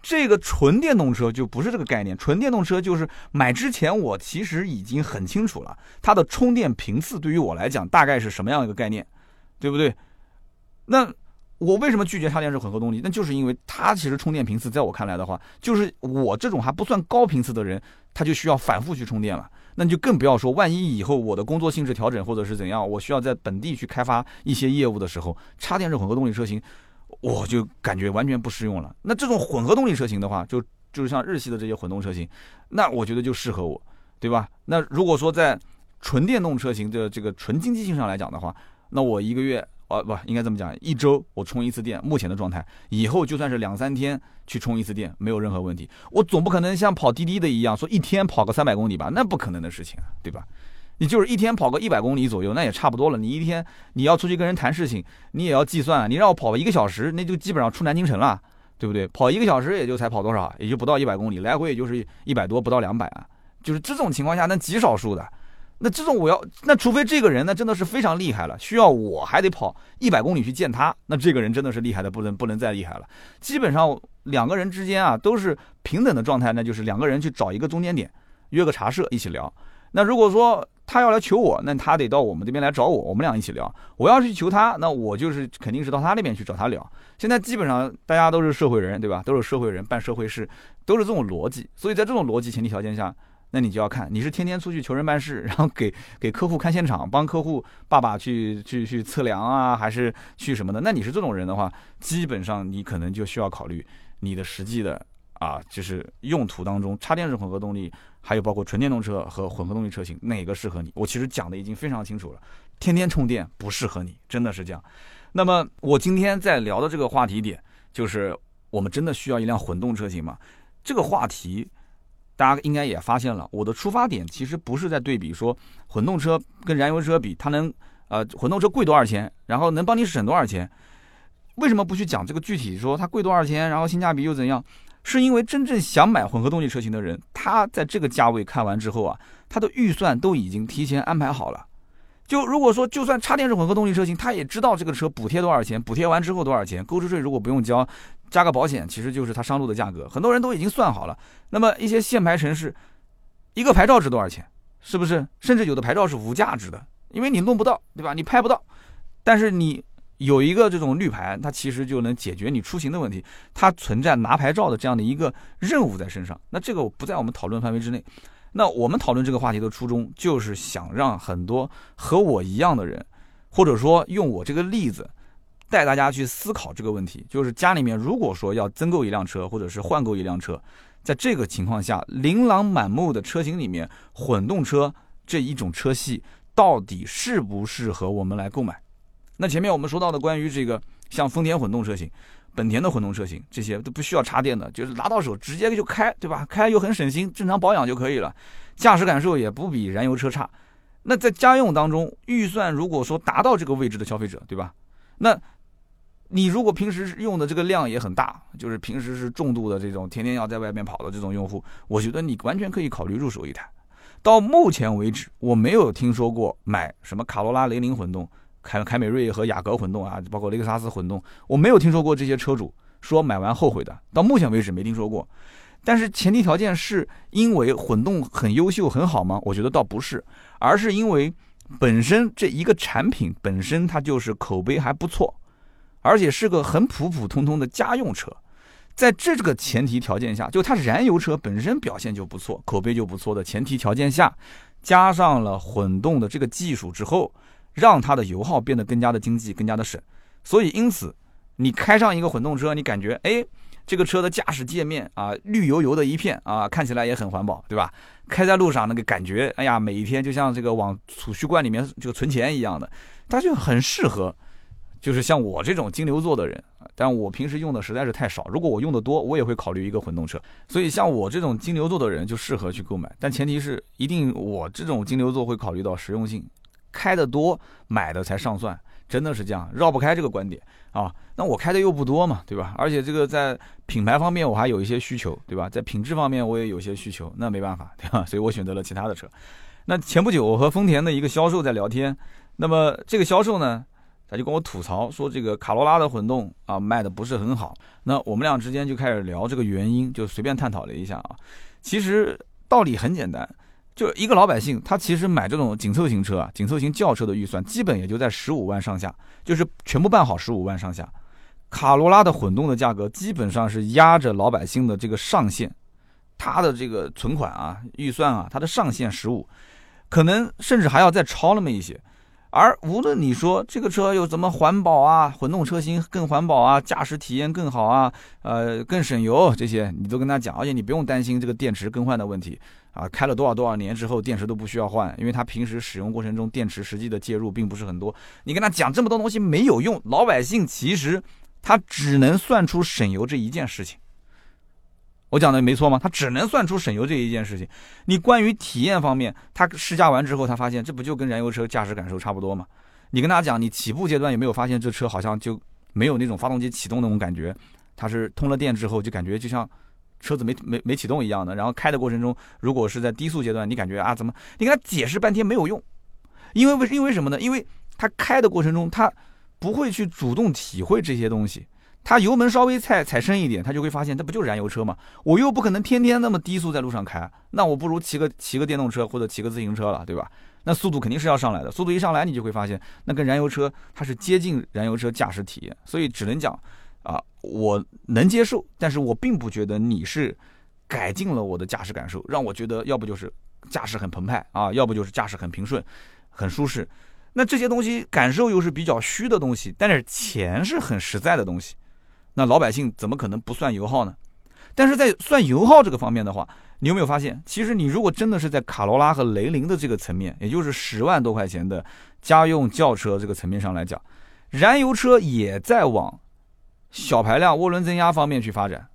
S1: 这个纯电动车就不是这个概念，纯电动车就是买之前我其实已经很清楚了，它的充电频次对于我来讲大概是什么样一个概念，对不对？那我为什么拒绝插电式混合动力？那就是因为它其实充电频次在我看来的话，就是我这种还不算高频次的人，他就需要反复去充电了。那你就更不要说，万一以后我的工作性质调整或者是怎样，我需要在本地去开发一些业务的时候，插电式混合动力车型。我就感觉完全不适用了。那这种混合动力车型的话，就就是像日系的这些混动车型，那我觉得就适合我，对吧？那如果说在纯电动车型的这个纯经济性上来讲的话，那我一个月啊不应该这么讲，一周我充一次电，目前的状态，以后就算是两三天去充一次电，没有任何问题。我总不可能像跑滴滴的一样，说一天跑个三百公里吧？那不可能的事情，对吧？你就是一天跑个一百公里左右，那也差不多了。你一天你要出去跟人谈事情，你也要计算。你让我跑一个小时，那就基本上出南京城了，对不对？跑一个小时也就才跑多少，也就不到一百公里，来回也就是一百多，不到两百啊。就是这种情况下，那极少数的。那这种我要，那除非这个人呢真的是非常厉害了，需要我还得跑一百公里去见他，那这个人真的是厉害的不能不能再厉害了。基本上两个人之间啊都是平等的状态，那就是两个人去找一个中间点，约个茶社一起聊。那如果说，他要来求我，那他得到我们这边来找我，我们俩一起聊。我要是去求他，那我就是肯定是到他那边去找他聊。现在基本上大家都是社会人，对吧？都是社会人办社会事，都是这种逻辑。所以在这种逻辑前提条件下，那你就要看你是天天出去求人办事，<laughs> 然后给给客户看现场，帮客户爸爸去去去测量啊，还是去什么的？那你是这种人的话，基本上你可能就需要考虑你的实际的啊，就是用途当中插电式混合动力。还有包括纯电动车和混合动力车型，哪个适合你？我其实讲的已经非常清楚了，天天充电不适合你，真的是这样。那么我今天在聊的这个话题点，就是我们真的需要一辆混动车型吗？这个话题大家应该也发现了，我的出发点其实不是在对比说混动车跟燃油车比，它能呃混动车贵多少钱，然后能帮你省多少钱？为什么不去讲这个具体说它贵多少钱，然后性价比又怎样？是因为真正想买混合动力车型的人，他在这个价位看完之后啊，他的预算都已经提前安排好了。就如果说就算插电式混合动力车型，他也知道这个车补贴多少钱，补贴完之后多少钱，购置税如果不用交，加个保险，其实就是他上路的价格。很多人都已经算好了。那么一些限牌城市，一个牌照值多少钱？是不是？甚至有的牌照是无价值的，因为你弄不到，对吧？你拍不到，但是你。有一个这种绿牌，它其实就能解决你出行的问题。它存在拿牌照的这样的一个任务在身上。那这个不在我们讨论范围之内。那我们讨论这个话题的初衷，就是想让很多和我一样的人，或者说用我这个例子，带大家去思考这个问题。就是家里面如果说要增购一辆车，或者是换购一辆车，在这个情况下，琳琅满目的车型里面，混动车这一种车系到底适不适合我们来购买？那前面我们说到的关于这个，像丰田混动车型、本田的混动车型，这些都不需要插电的，就是拿到手直接就开，对吧？开又很省心，正常保养就可以了，驾驶感受也不比燃油车差。那在家用当中，预算如果说达到这个位置的消费者，对吧？那你如果平时用的这个量也很大，就是平时是重度的这种，天天要在外面跑的这种用户，我觉得你完全可以考虑入手一台。到目前为止，我没有听说过买什么卡罗拉、雷凌混动。凯凯美瑞和雅阁混动啊，包括雷克萨斯混动，我没有听说过这些车主说买完后悔的，到目前为止没听说过。但是前提条件是因为混动很优秀很好吗？我觉得倒不是，而是因为本身这一个产品本身它就是口碑还不错，而且是个很普普通通的家用车。在这个前提条件下，就它燃油车本身表现就不错，口碑就不错的前提条件下，加上了混动的这个技术之后。让它的油耗变得更加的经济，更加的省，所以因此，你开上一个混动车，你感觉哎，这个车的驾驶界面啊，绿油油的一片啊，看起来也很环保，对吧？开在路上那个感觉，哎呀，每一天就像这个往储蓄罐里面这个存钱一样的，它就很适合，就是像我这种金牛座的人，但我平时用的实在是太少，如果我用的多，我也会考虑一个混动车，所以像我这种金牛座的人就适合去购买，但前提是一定我这种金牛座会考虑到实用性。开的多，买的才上算，真的是这样，绕不开这个观点啊。那我开的又不多嘛，对吧？而且这个在品牌方面我还有一些需求，对吧？在品质方面我也有些需求，那没办法，对吧？<laughs> 所以我选择了其他的车。那前不久我和丰田的一个销售在聊天，那么这个销售呢，他就跟我吐槽说这个卡罗拉的混动啊卖的不是很好。那我们俩之间就开始聊这个原因，就随便探讨了一下啊。其实道理很简单，就一个老百姓他其实买这种紧凑型车啊，紧凑型轿车的预算基本也就在十五万上下，就是全部办好十五万上下。卡罗拉的混动的价格基本上是压着老百姓的这个上限，他的这个存款啊、预算啊，它的上限十五，可能甚至还要再超那么一些。而无论你说这个车有怎么环保啊，混动车型更环保啊，驾驶体验更好啊，呃，更省油这些，你都跟他讲，而且你不用担心这个电池更换的问题啊，开了多少多少年之后电池都不需要换，因为他平时使用过程中电池实际的介入并不是很多。你跟他讲这么多东西没有用，老百姓其实他只能算出省油这一件事情。我讲的没错吗？他只能算出省油这一件事情。你关于体验方面，他试驾完之后，他发现这不就跟燃油车驾驶感受差不多吗？你跟他讲，你起步阶段有没有发现这车好像就没有那种发动机启动那种感觉？它是通了电之后就感觉就像车子没没没启动一样的。然后开的过程中，如果是在低速阶段，你感觉啊怎么？你跟他解释半天没有用，因为为因为什么呢？因为他开的过程中，他不会去主动体会这些东西。他油门稍微踩踩深一点，他就会发现，这不就是燃油车吗？我又不可能天天那么低速在路上开，那我不如骑个骑个电动车或者骑个自行车了，对吧？那速度肯定是要上来的，速度一上来，你就会发现，那跟燃油车它是接近燃油车驾驶体验，所以只能讲，啊，我能接受，但是我并不觉得你是改进了我的驾驶感受，让我觉得要不就是驾驶很澎湃啊，要不就是驾驶很平顺，很舒适。那这些东西感受又是比较虚的东西，但是钱是很实在的东西。那老百姓怎么可能不算油耗呢？但是在算油耗这个方面的话，你有没有发现，其实你如果真的是在卡罗拉和雷凌的这个层面，也就是十万多块钱的家用轿车这个层面上来讲，燃油车也在往小排量涡轮增压方面去发展。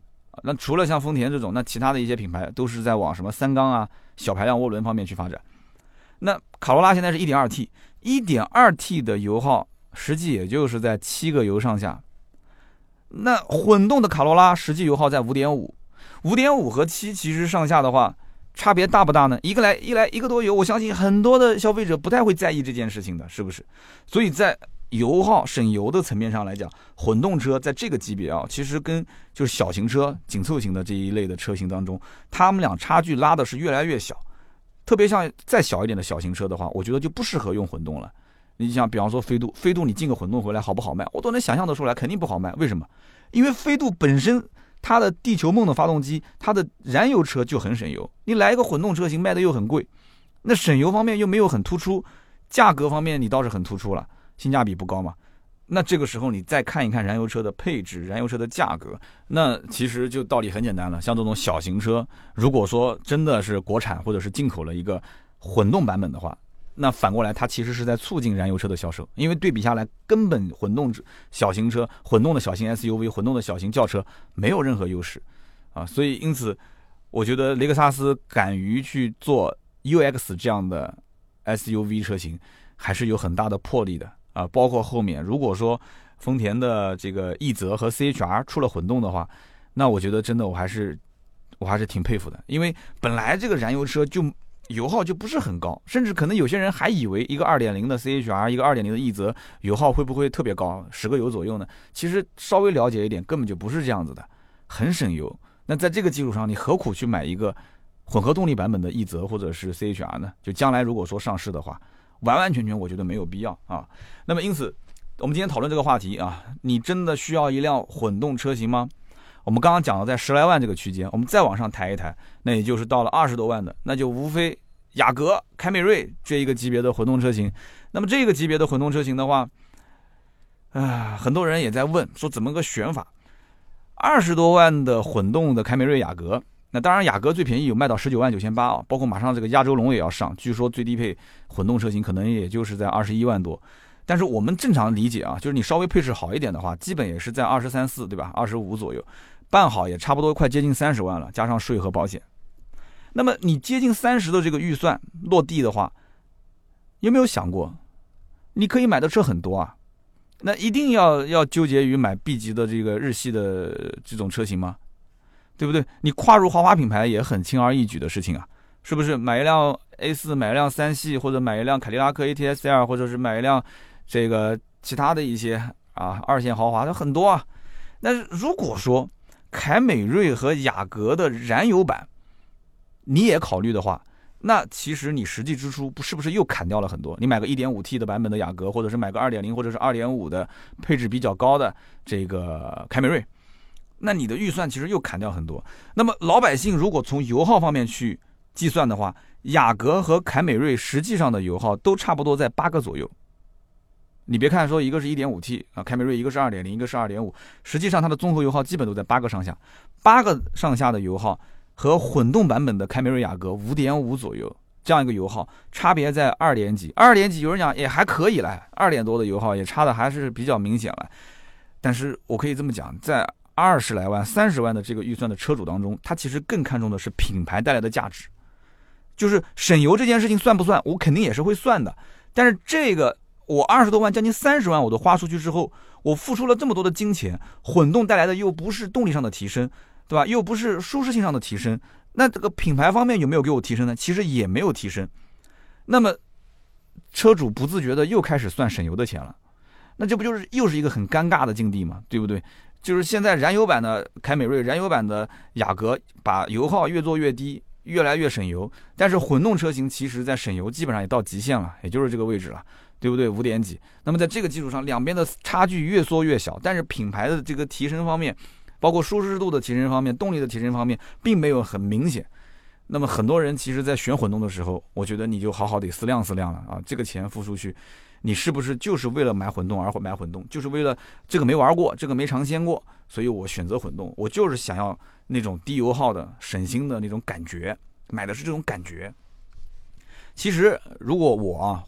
S1: 那除了像丰田这种，那其他的一些品牌都是在往什么三缸啊、小排量涡轮方面去发展。那卡罗拉现在是一点二 T，一点二 T 的油耗实际也就是在七个油上下。那混动的卡罗拉实际油耗在五点五，五点五和七其实上下的话差别大不大呢？一个来一来一个多油，我相信很多的消费者不太会在意这件事情的，是不是？所以在油耗省油的层面上来讲，混动车在这个级别啊，其实跟就是小型车紧凑型的这一类的车型当中，他们俩差距拉的是越来越小。特别像再小一点的小型车的话，我觉得就不适合用混动了。你像比方说飞度，飞度你进个混动回来好不好卖？我都能想象得出来，肯定不好卖。为什么？因为飞度本身它的地球梦的发动机，它的燃油车就很省油。你来一个混动车型卖的又很贵，那省油方面又没有很突出，价格方面你倒是很突出了，性价比不高嘛。那这个时候你再看一看燃油车的配置、燃油车的价格，那其实就道理很简单了。像这种小型车，如果说真的是国产或者是进口了一个混动版本的话，那反过来，它其实是在促进燃油车的销售，因为对比下来，根本混动小型车、混动的小型 SUV、混动的小型轿车没有任何优势，啊，所以因此，我觉得雷克萨斯敢于去做 UX 这样的 SUV 车型，还是有很大的魄力的啊。包括后面，如果说丰田的这个奕泽和 CHR 出了混动的话，那我觉得真的我还是我还是挺佩服的，因为本来这个燃油车就。油耗就不是很高，甚至可能有些人还以为一个二点零的 CHR，一个二点零的奕泽油耗会不会特别高，十个油左右呢？其实稍微了解一点，根本就不是这样子的，很省油。那在这个基础上，你何苦去买一个混合动力版本的奕泽或者是 CHR 呢？就将来如果说上市的话，完完全全我觉得没有必要啊。那么因此，我们今天讨论这个话题啊，你真的需要一辆混动车型吗？我们刚刚讲了在十来万这个区间，我们再往上抬一抬，那也就是到了二十多万的，那就无非雅阁、凯美瑞这一个级别的混动车型。那么这个级别的混动车型的话，啊，很多人也在问说怎么个选法？二十多万的混动的凯美瑞雅阁，那当然雅阁最便宜有卖到十九万九千八啊，包括马上这个亚洲龙也要上，据说最低配混动车型可能也就是在二十一万多。但是我们正常理解啊，就是你稍微配置好一点的话，基本也是在二十三四，对吧？二十五左右。办好也差不多快接近三十万了，加上税和保险。那么你接近三十的这个预算落地的话，有没有想过，你可以买的车很多啊？那一定要要纠结于买 B 级的这个日系的这种车型吗？对不对？你跨入豪华品牌也很轻而易举的事情啊，是不是？买一辆 A 四，买一辆三系，或者买一辆凯迪拉克 ATS L，或者是买一辆这个其他的一些啊二线豪华的很多啊。但是如果说凯美瑞和雅阁的燃油版你也考虑的话，那其实你实际支出不是不是又砍掉了很多？你买个 1.5T 的版本的雅阁，或者是买个2.0或者是2.5的配置比较高的这个凯美瑞，那你的预算其实又砍掉很多。那么老百姓如果从油耗方面去计算的话，雅阁和凯美瑞实际上的油耗都差不多在八个左右。你别看说一个是一点五 T 啊，凯美瑞一个是二点零，一个是二点五，实际上它的综合油耗基本都在八个上下，八个上下的油耗和混动版本的凯美瑞雅阁五点五左右这样一个油耗差别在二点几，二点几有人讲也还可以了，二点多的油耗也差的还是比较明显了。但是我可以这么讲，在二十来万、三十万的这个预算的车主当中，他其实更看重的是品牌带来的价值，就是省油这件事情算不算？我肯定也是会算的，但是这个。我二十多万，将近三十万，我都花出去之后，我付出了这么多的金钱，混动带来的又不是动力上的提升，对吧？又不是舒适性上的提升，那这个品牌方面有没有给我提升呢？其实也没有提升。那么，车主不自觉的又开始算省油的钱了，那这不就是又是一个很尴尬的境地嘛？对不对？就是现在燃油版的凯美瑞、燃油版的雅阁，把油耗越做越低，越来越省油，但是混动车型其实在省油基本上也到极限了，也就是这个位置了。对不对？五点几。那么在这个基础上，两边的差距越缩越小，但是品牌的这个提升方面，包括舒适度的提升方面、动力的提升方面，并没有很明显。那么很多人其实，在选混动的时候，我觉得你就好好得思量思量了啊！这个钱付出去，你是不是就是为了买混动而买混动？就是为了这个没玩过，这个没尝鲜过，所以我选择混动。我就是想要那种低油耗的、省心的那种感觉，买的是这种感觉。其实如果我啊。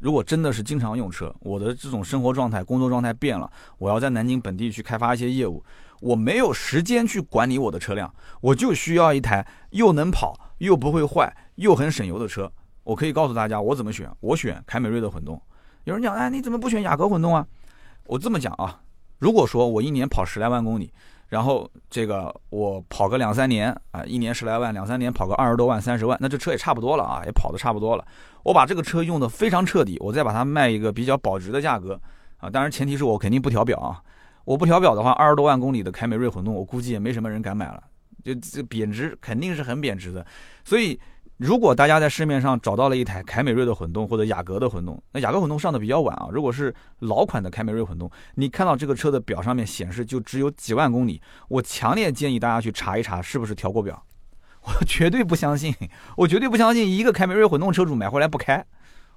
S1: 如果真的是经常用车，我的这种生活状态、工作状态变了，我要在南京本地去开发一些业务，我没有时间去管理我的车辆，我就需要一台又能跑又不会坏又很省油的车。我可以告诉大家，我怎么选？我选凯美瑞的混动。有人讲，哎，你怎么不选雅阁混动啊？我这么讲啊，如果说我一年跑十来万公里。然后这个我跑个两三年啊，一年十来万，两三年跑个二十多万、三十万，那这车也差不多了啊，也跑的差不多了。我把这个车用的非常彻底，我再把它卖一个比较保值的价格啊，当然前提是我肯定不调表啊。我不调表的话，二十多万公里的凯美瑞混动，我估计也没什么人敢买了，就这贬值肯定是很贬值的，所以。如果大家在市面上找到了一台凯美瑞的混动或者雅阁的混动，那雅阁混动上的比较晚啊。如果是老款的凯美瑞混动，你看到这个车的表上面显示就只有几万公里，我强烈建议大家去查一查是不是调过表。<laughs> 我绝对不相信，我绝对不相信一个凯美瑞混动车主买回来不开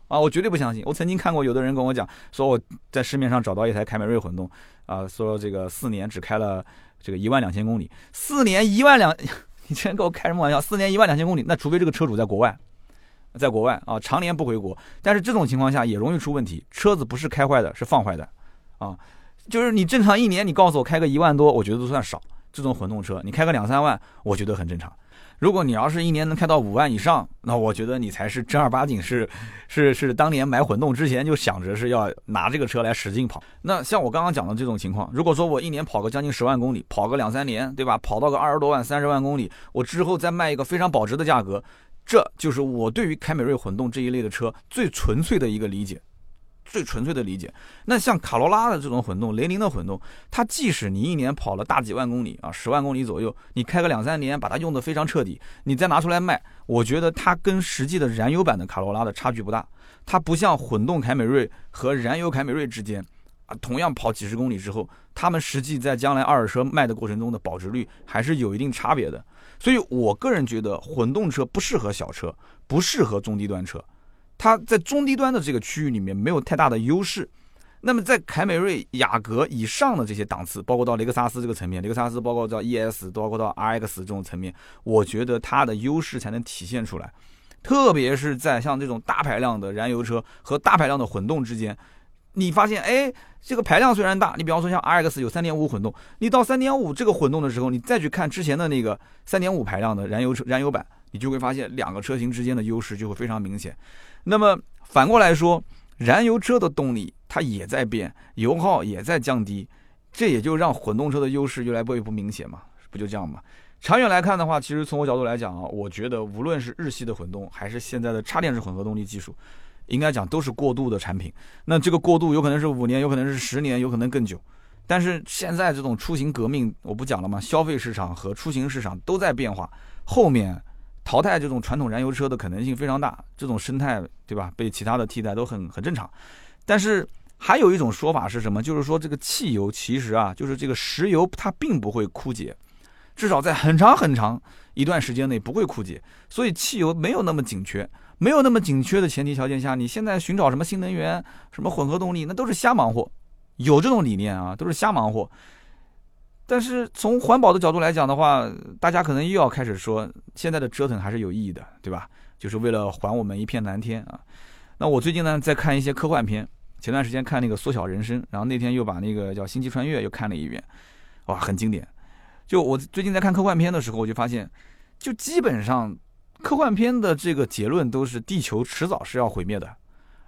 S1: 啊！我绝对不相信。我曾经看过有的人跟我讲，说我在市面上找到一台凯美瑞混动啊，说这个四年只开了这个一万两千公里，四年一万两。你竟然跟我开什么玩笑？四年一万两千公里，那除非这个车主在国外，在国外啊，常年不回国。但是这种情况下也容易出问题，车子不是开坏的，是放坏的，啊，就是你正常一年，你告诉我开个一万多，我觉得都算少。这种混动车，你开个两三万，我觉得很正常。如果你要是一年能开到五万以上，那我觉得你才是正儿八经是，是是当年买混动之前就想着是要拿这个车来使劲跑。那像我刚刚讲的这种情况，如果说我一年跑个将近十万公里，跑个两三年，对吧？跑到个二十多万、三十万公里，我之后再卖一个非常保值的价格，这就是我对于凯美瑞混动这一类的车最纯粹的一个理解。最纯粹的理解，那像卡罗拉的这种混动，雷凌的混动，它即使你一年跑了大几万公里啊，十万公里左右，你开个两三年，把它用得非常彻底，你再拿出来卖，我觉得它跟实际的燃油版的卡罗拉的差距不大。它不像混动凯美瑞和燃油凯美瑞之间，啊，同样跑几十公里之后，它们实际在将来二手车卖的过程中的保值率还是有一定差别的。所以我个人觉得，混动车不适合小车，不适合中低端车。它在中低端的这个区域里面没有太大的优势，那么在凯美瑞、雅阁以上的这些档次，包括到雷克萨斯这个层面，雷克萨斯包括到 ES，包括到 RX 这种层面，我觉得它的优势才能体现出来。特别是在像这种大排量的燃油车和大排量的混动之间，你发现，哎，这个排量虽然大，你比方说像 RX 有3.5混动，你到3.5这个混动的时候，你再去看之前的那个3.5排量的燃油车、燃油版，你就会发现两个车型之间的优势就会非常明显。那么反过来说，燃油车的动力它也在变，油耗也在降低，这也就让混动车的优势越来越不明显嘛？不就这样吗？长远来看的话，其实从我角度来讲啊，我觉得无论是日系的混动，还是现在的插电式混合动力技术，应该讲都是过渡的产品。那这个过渡有可能是五年，有可能是十年，有可能更久。但是现在这种出行革命，我不讲了吗？消费市场和出行市场都在变化，后面淘汰这种传统燃油车的可能性非常大。这种生态，对吧？被其他的替代都很很正常。但是还有一种说法是什么？就是说这个汽油其实啊，就是这个石油它并不会枯竭，至少在很长很长一段时间内不会枯竭。所以汽油没有那么紧缺，没有那么紧缺的前提条件下，你现在寻找什么新能源、什么混合动力，那都是瞎忙活。有这种理念啊，都是瞎忙活。但是从环保的角度来讲的话，大家可能又要开始说，现在的折腾还是有意义的，对吧？就是为了还我们一片蓝天啊。那我最近呢，在看一些科幻片，前段时间看那个《缩小人生》，然后那天又把那个叫《星际穿越》又看了一遍，哇，很经典。就我最近在看科幻片的时候，我就发现，就基本上科幻片的这个结论都是地球迟早是要毁灭的。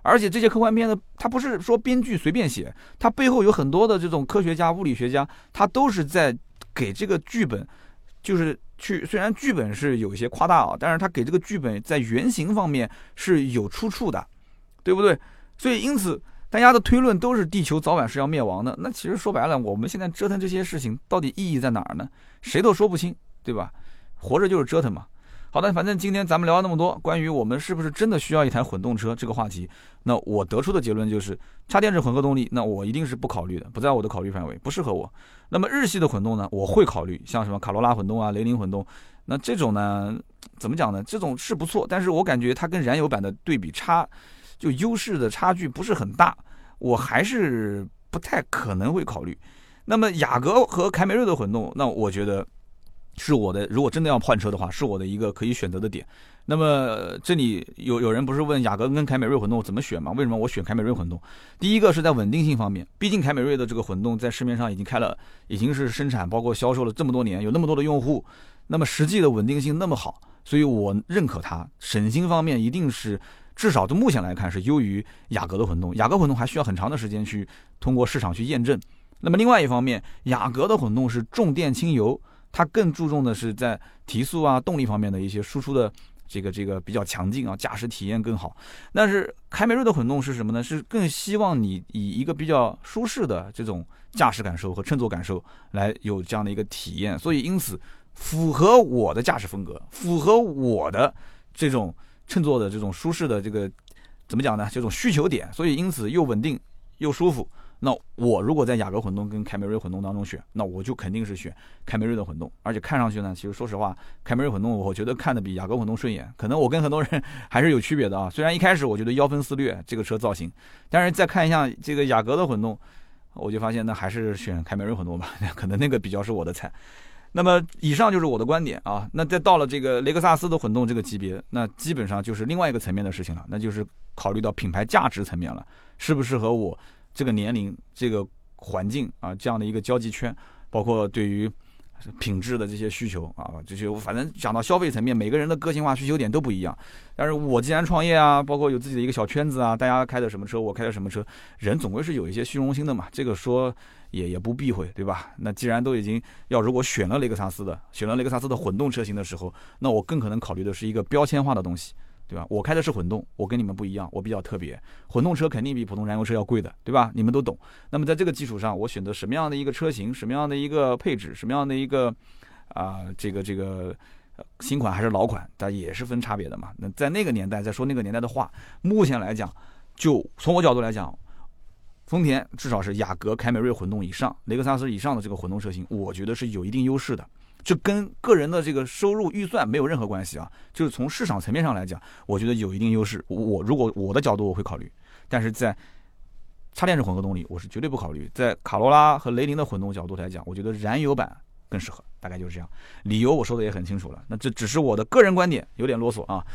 S1: 而且这些科幻片呢，它不是说编剧随便写，它背后有很多的这种科学家、物理学家，他都是在给这个剧本，就是去虽然剧本是有一些夸大啊，但是他给这个剧本在原型方面是有出处的，对不对？所以因此大家的推论都是地球早晚是要灭亡的。那其实说白了，我们现在折腾这些事情到底意义在哪儿呢？谁都说不清，对吧？活着就是折腾嘛。好的，反正今天咱们聊了那么多关于我们是不是真的需要一台混动车这个话题，那我得出的结论就是，插电式混合动力，那我一定是不考虑的，不在我的考虑范围，不适合我。那么日系的混动呢，我会考虑，像什么卡罗拉混动啊、雷凌混动，那这种呢，怎么讲呢？这种是不错，但是我感觉它跟燃油版的对比差，就优势的差距不是很大，我还是不太可能会考虑。那么雅阁和凯美瑞的混动，那我觉得。是我的，如果真的要换车的话，是我的一个可以选择的点。那么这里有有人不是问雅阁跟凯美瑞混动怎么选吗？为什么我选凯美瑞混动？第一个是在稳定性方面，毕竟凯美瑞的这个混动在市面上已经开了，已经是生产包括销售了这么多年，有那么多的用户，那么实际的稳定性那么好，所以我认可它。省心方面一定是至少从目前来看是优于雅阁的混动。雅阁混动还需要很长的时间去通过市场去验证。那么另外一方面，雅阁的混动是重电轻油。它更注重的是在提速啊、动力方面的一些输出的这个这个比较强劲啊，驾驶体验更好。但是凯美瑞的混动是什么呢？是更希望你以一个比较舒适的这种驾驶感受和乘坐感受来有这样的一个体验。所以因此符合我的驾驶风格，符合我的这种乘坐的这种舒适的这个怎么讲呢？这种需求点。所以因此又稳定又舒服。那我如果在雅阁混动跟凯美瑞混动当中选，那我就肯定是选凯美瑞的混动，而且看上去呢，其实说实话，凯美瑞混动我觉得看的比雅阁混动顺眼。可能我跟很多人 <laughs> 还是有区别的啊。虽然一开始我觉得腰分四裂这个车造型，但是再看一下这个雅阁的混动，我就发现那还是选凯美瑞混动吧，<laughs> 可能那个比较是我的菜。那么以上就是我的观点啊。那再到了这个雷克萨斯的混动这个级别，那基本上就是另外一个层面的事情了，那就是考虑到品牌价值层面了，适不适合我。这个年龄、这个环境啊，这样的一个交际圈，包括对于品质的这些需求啊，这些反正讲到消费层面，每个人的个性化需求点都不一样。但是我既然创业啊，包括有自己的一个小圈子啊，大家开的什么车，我开的什么车，人总归是有一些虚荣心的嘛。这个说也也不避讳，对吧？那既然都已经要如果选了雷克萨斯的，选了雷克萨斯的混动车型的时候，那我更可能考虑的是一个标签化的东西。对吧？我开的是混动，我跟你们不一样，我比较特别。混动车肯定比普通燃油车要贵的，对吧？你们都懂。那么在这个基础上，我选择什么样的一个车型，什么样的一个配置，什么样的一个啊，这个这个新款还是老款，它也是分差别的嘛。那在那个年代再说那个年代的话，目前来讲，就从我角度来讲，丰田至少是雅阁、凯美瑞混动以上，雷克萨斯以上的这个混动车型，我觉得是有一定优势的。这跟个人的这个收入预算没有任何关系啊，就是从市场层面上来讲，我觉得有一定优势。我如果我的角度我会考虑，但是在插电式混合动力我是绝对不考虑。在卡罗拉和雷凌的混动角度来讲，我觉得燃油版更适合，大概就是这样。理由我说的也很清楚了，那这只是我的个人观点，有点啰嗦啊，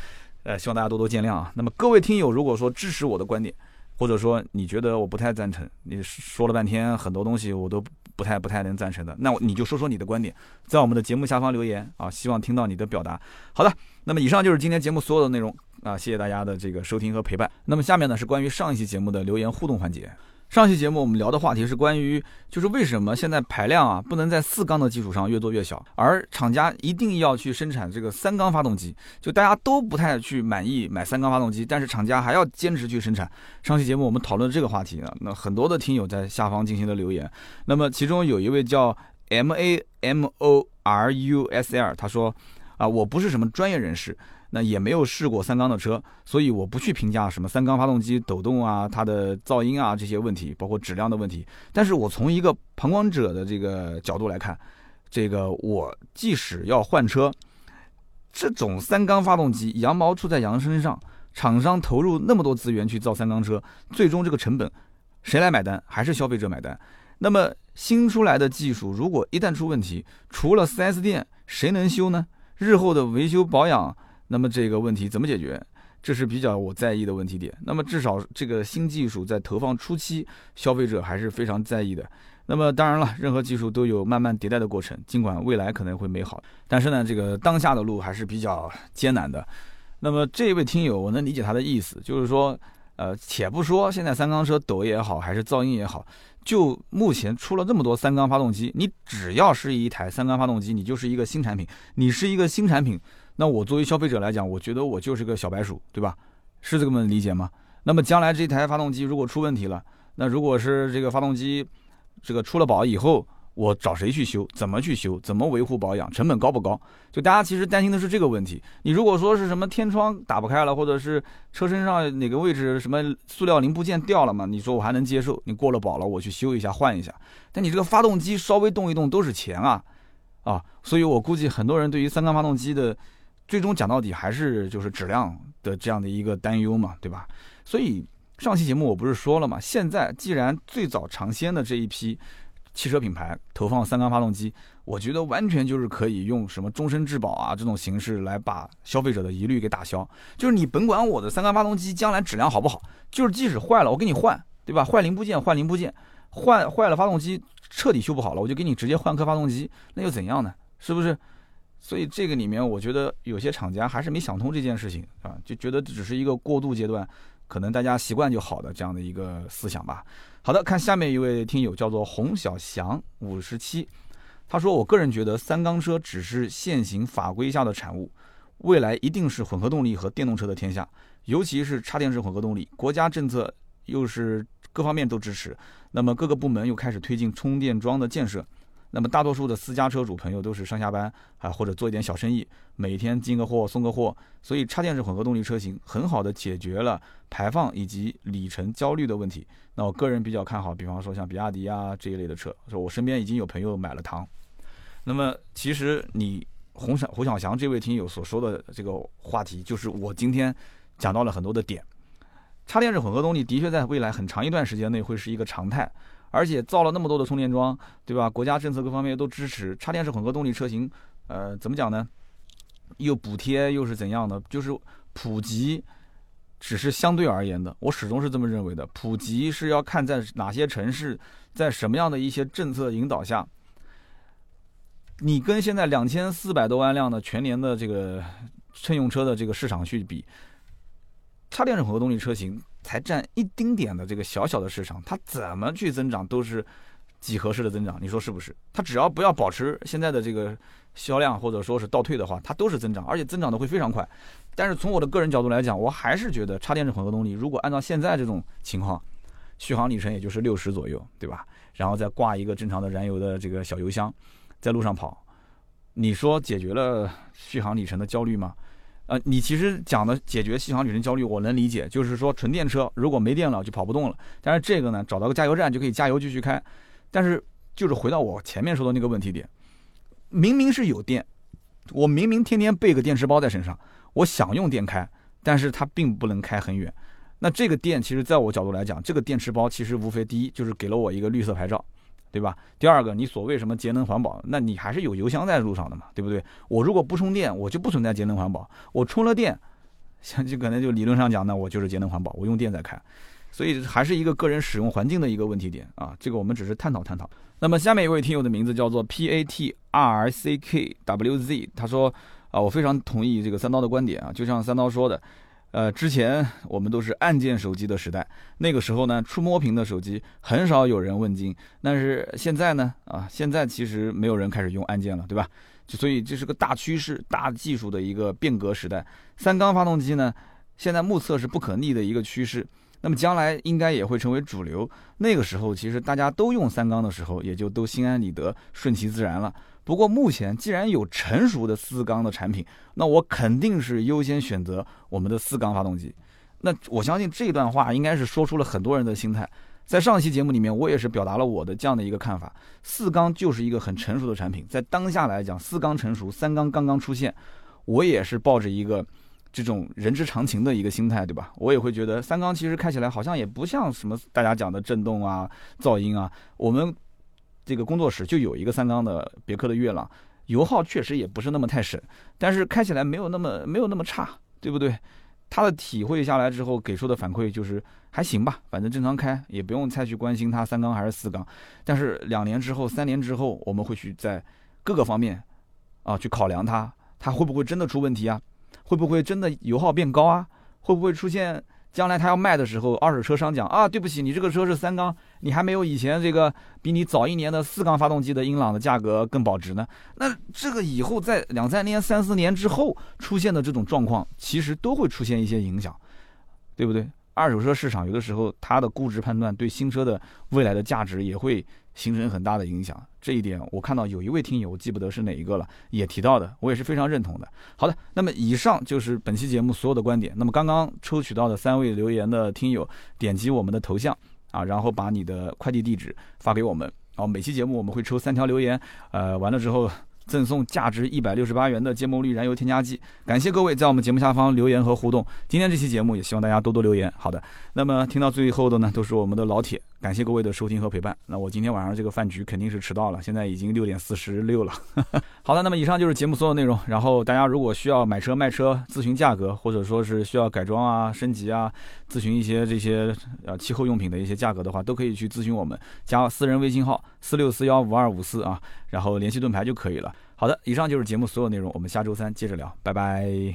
S1: 呃，希望大家多多见谅啊。那么各位听友如果说支持我的观点，或者说你觉得我不太赞成，你说了半天很多东西我都。不太不太能赞成的，那你就说说你的观点，在我们的节目下方留言啊，希望听到你的表达。好的，那么以上就是今天节目所有的内容啊，谢谢大家的这个收听和陪伴。那么下面呢是关于上一期节目的留言互动环节。上期节目我们聊的话题是关于，就是为什么现在排量啊不能在四缸的基础上越做越小，而厂家一定要去生产这个三缸发动机，就大家都不太去满意买三缸发动机，但是厂家还要坚持去生产。上期节目我们讨论这个话题啊，那很多的听友在下方进行了留言，那么其中有一位叫 M A M O R U S L，他说啊，我不是什么专业人士。那也没有试过三缸的车，所以我不去评价什么三缸发动机抖动啊、它的噪音啊这些问题，包括质量的问题。但是我从一个旁观者的这个角度来看，这个我即使要换车，这种三缸发动机羊毛出在羊身上，厂商投入那么多资源去造三缸车，最终这个成本谁来买单？还是消费者买单？那么新出来的技术如果一旦出问题，除了 4S 店，谁能修呢？日后的维修保养。那么这个问题怎么解决？这是比较我在意的问题点。那么至少这个新技术在投放初期，消费者还是非常在意的。那么当然了，任何技术都有慢慢迭代的过程，尽管未来可能会美好，但是呢，这个当下的路还是比较艰难的。那么这位听友，我能理解他的意思，就是说，呃，且不说现在三缸车抖也好，还是噪音也好，就目前出了这么多三缸发动机，你只要是一台三缸发动机，你就是一个新产品，你是一个新产品。那我作为消费者来讲，我觉得我就是个小白鼠，对吧？是这么理解吗？那么将来这台发动机如果出问题了，那如果是这个发动机这个出了保以后，我找谁去修？怎么去修？怎么维护保养？成本高不高？就大家其实担心的是这个问题。你如果说是什么天窗打不开了，或者是车身上哪个位置什么塑料零部件掉了嘛？你说我还能接受，你过了保了，我去修一下换一下。但你这个发动机稍微动一动都是钱啊啊！所以我估计很多人对于三缸发动机的。最终讲到底还是就是质量的这样的一个担忧嘛，对吧？所以上期节目我不是说了嘛，现在既然最早尝鲜的这一批汽车品牌投放三缸发动机，我觉得完全就是可以用什么终身质保啊这种形式来把消费者的疑虑给打消。就是你甭管我的三缸发动机将来质量好不好，就是即使坏了我给你换，对吧？坏零部件换零部件，换坏了发动机彻底修不好了，我就给你直接换颗发动机，那又怎样呢？是不是？所以这个里面，我觉得有些厂家还是没想通这件事情啊，就觉得只是一个过渡阶段，可能大家习惯就好的这样的一个思想吧。好的，看下面一位听友叫做洪小祥五十七，他说：“我个人觉得三缸车只是现行法规下的产物，未来一定是混合动力和电动车的天下，尤其是插电式混合动力，国家政策又是各方面都支持，那么各个部门又开始推进充电桩的建设。”那么大多数的私家车主朋友都是上下班啊，或者做一点小生意，每天进个货送个货，所以插电式混合动力车型很好的解决了排放以及里程焦虑的问题。那我个人比较看好，比方说像比亚迪啊这一类的车，说我身边已经有朋友买了唐。那么其实你洪小胡小祥这位听友所说的这个话题，就是我今天讲到了很多的点。插电式混合动力的确在未来很长一段时间内会是一个常态。而且造了那么多的充电桩，对吧？国家政策各方面都支持插电式混合动力车型，呃，怎么讲呢？又补贴又是怎样的？就是普及只是相对而言的，我始终是这么认为的。普及是要看在哪些城市，在什么样的一些政策引导下，你跟现在两千四百多万辆的全年的这个乘用车的这个市场去比，插电式混合动力车型。才占一丁点的这个小小的市场，它怎么去增长都是几何式的增长，你说是不是？它只要不要保持现在的这个销量或者说是倒退的话，它都是增长，而且增长的会非常快。但是从我的个人角度来讲，我还是觉得插电式混合动力，如果按照现在这种情况，续航里程也就是六十左右，对吧？然后再挂一个正常的燃油的这个小油箱，在路上跑，你说解决了续航里程的焦虑吗？呃，你其实讲的解决续航里程焦虑，我能理解，就是说纯电车如果没电了就跑不动了。但是这个呢，找到个加油站就可以加油继续开。但是就是回到我前面说的那个问题点，明明是有电，我明明天天备个电池包在身上，我想用电开，但是它并不能开很远。那这个电其实在我角度来讲，这个电池包其实无非第一就是给了我一个绿色牌照。对吧？第二个，你所谓什么节能环保，那你还是有油箱在路上的嘛，对不对？我如果不充电，我就不存在节能环保。我充了电，像就可能就理论上讲，那我就是节能环保，我用电在开。所以还是一个个人使用环境的一个问题点啊。这个我们只是探讨探讨。那么下面一位听友的名字叫做 P A T R C K W Z，他说啊，我非常同意这个三刀的观点啊，就像三刀说的，呃，之前我们都是按键手机的时代，那个时候呢，触摸屏的手机很少有人问津。但是现在呢，啊，现在其实没有人开始用按键了，对吧？就所以这是个大趋势、大技术的一个变革时代。三缸发动机呢，现在目测是不可逆的一个趋势。那么将来应该也会成为主流。那个时候，其实大家都用三缸的时候，也就都心安理得、顺其自然了。不过目前既然有成熟的四缸的产品，那我肯定是优先选择我们的四缸发动机。那我相信这段话应该是说出了很多人的心态。在上期节目里面，我也是表达了我的这样的一个看法：四缸就是一个很成熟的产品。在当下来讲，四缸成熟，三缸刚刚出现，我也是抱着一个。这种人之常情的一个心态，对吧？我也会觉得三缸其实开起来好像也不像什么大家讲的震动啊、噪音啊。我们这个工作室就有一个三缸的别克的悦朗，油耗确实也不是那么太省，但是开起来没有那么没有那么差，对不对？他的体会下来之后给出的反馈就是还行吧，反正正常开，也不用再去关心它三缸还是四缸。但是两年之后、三年之后，我们会去在各个方面啊去考量它，它会不会真的出问题啊？会不会真的油耗变高啊？会不会出现将来他要卖的时候，二手车商讲啊，对不起，你这个车是三缸，你还没有以前这个比你早一年的四缸发动机的英朗的价格更保值呢？那这个以后在两三年、三四年之后出现的这种状况，其实都会出现一些影响，对不对？二手车市场有的时候它的估值判断对新车的未来的价值也会。形成很大的影响，这一点我看到有一位听友，我记不得是哪一个了，也提到的，我也是非常认同的。好的，那么以上就是本期节目所有的观点。那么刚刚抽取到的三位留言的听友，点击我们的头像啊，然后把你的快递地址发给我们，然后每期节目我们会抽三条留言，呃，完了之后。赠送价值一百六十八元的芥末绿燃油添加剂，感谢各位在我们节目下方留言和互动。今天这期节目也希望大家多多留言。好的，那么听到最后的呢，都是我们的老铁，感谢各位的收听和陪伴。那我今天晚上这个饭局肯定是迟到了，现在已经六点四十六了。<laughs> 好的，那么以上就是节目所有内容。然后大家如果需要买车卖车咨询价格，或者说是需要改装啊、升级啊，咨询一些这些呃气候用品的一些价格的话，都可以去咨询我们，加私人微信号四六四幺五二五四啊。然后联系盾牌就可以了。好的，以上就是节目所有内容，我们下周三接着聊，拜拜。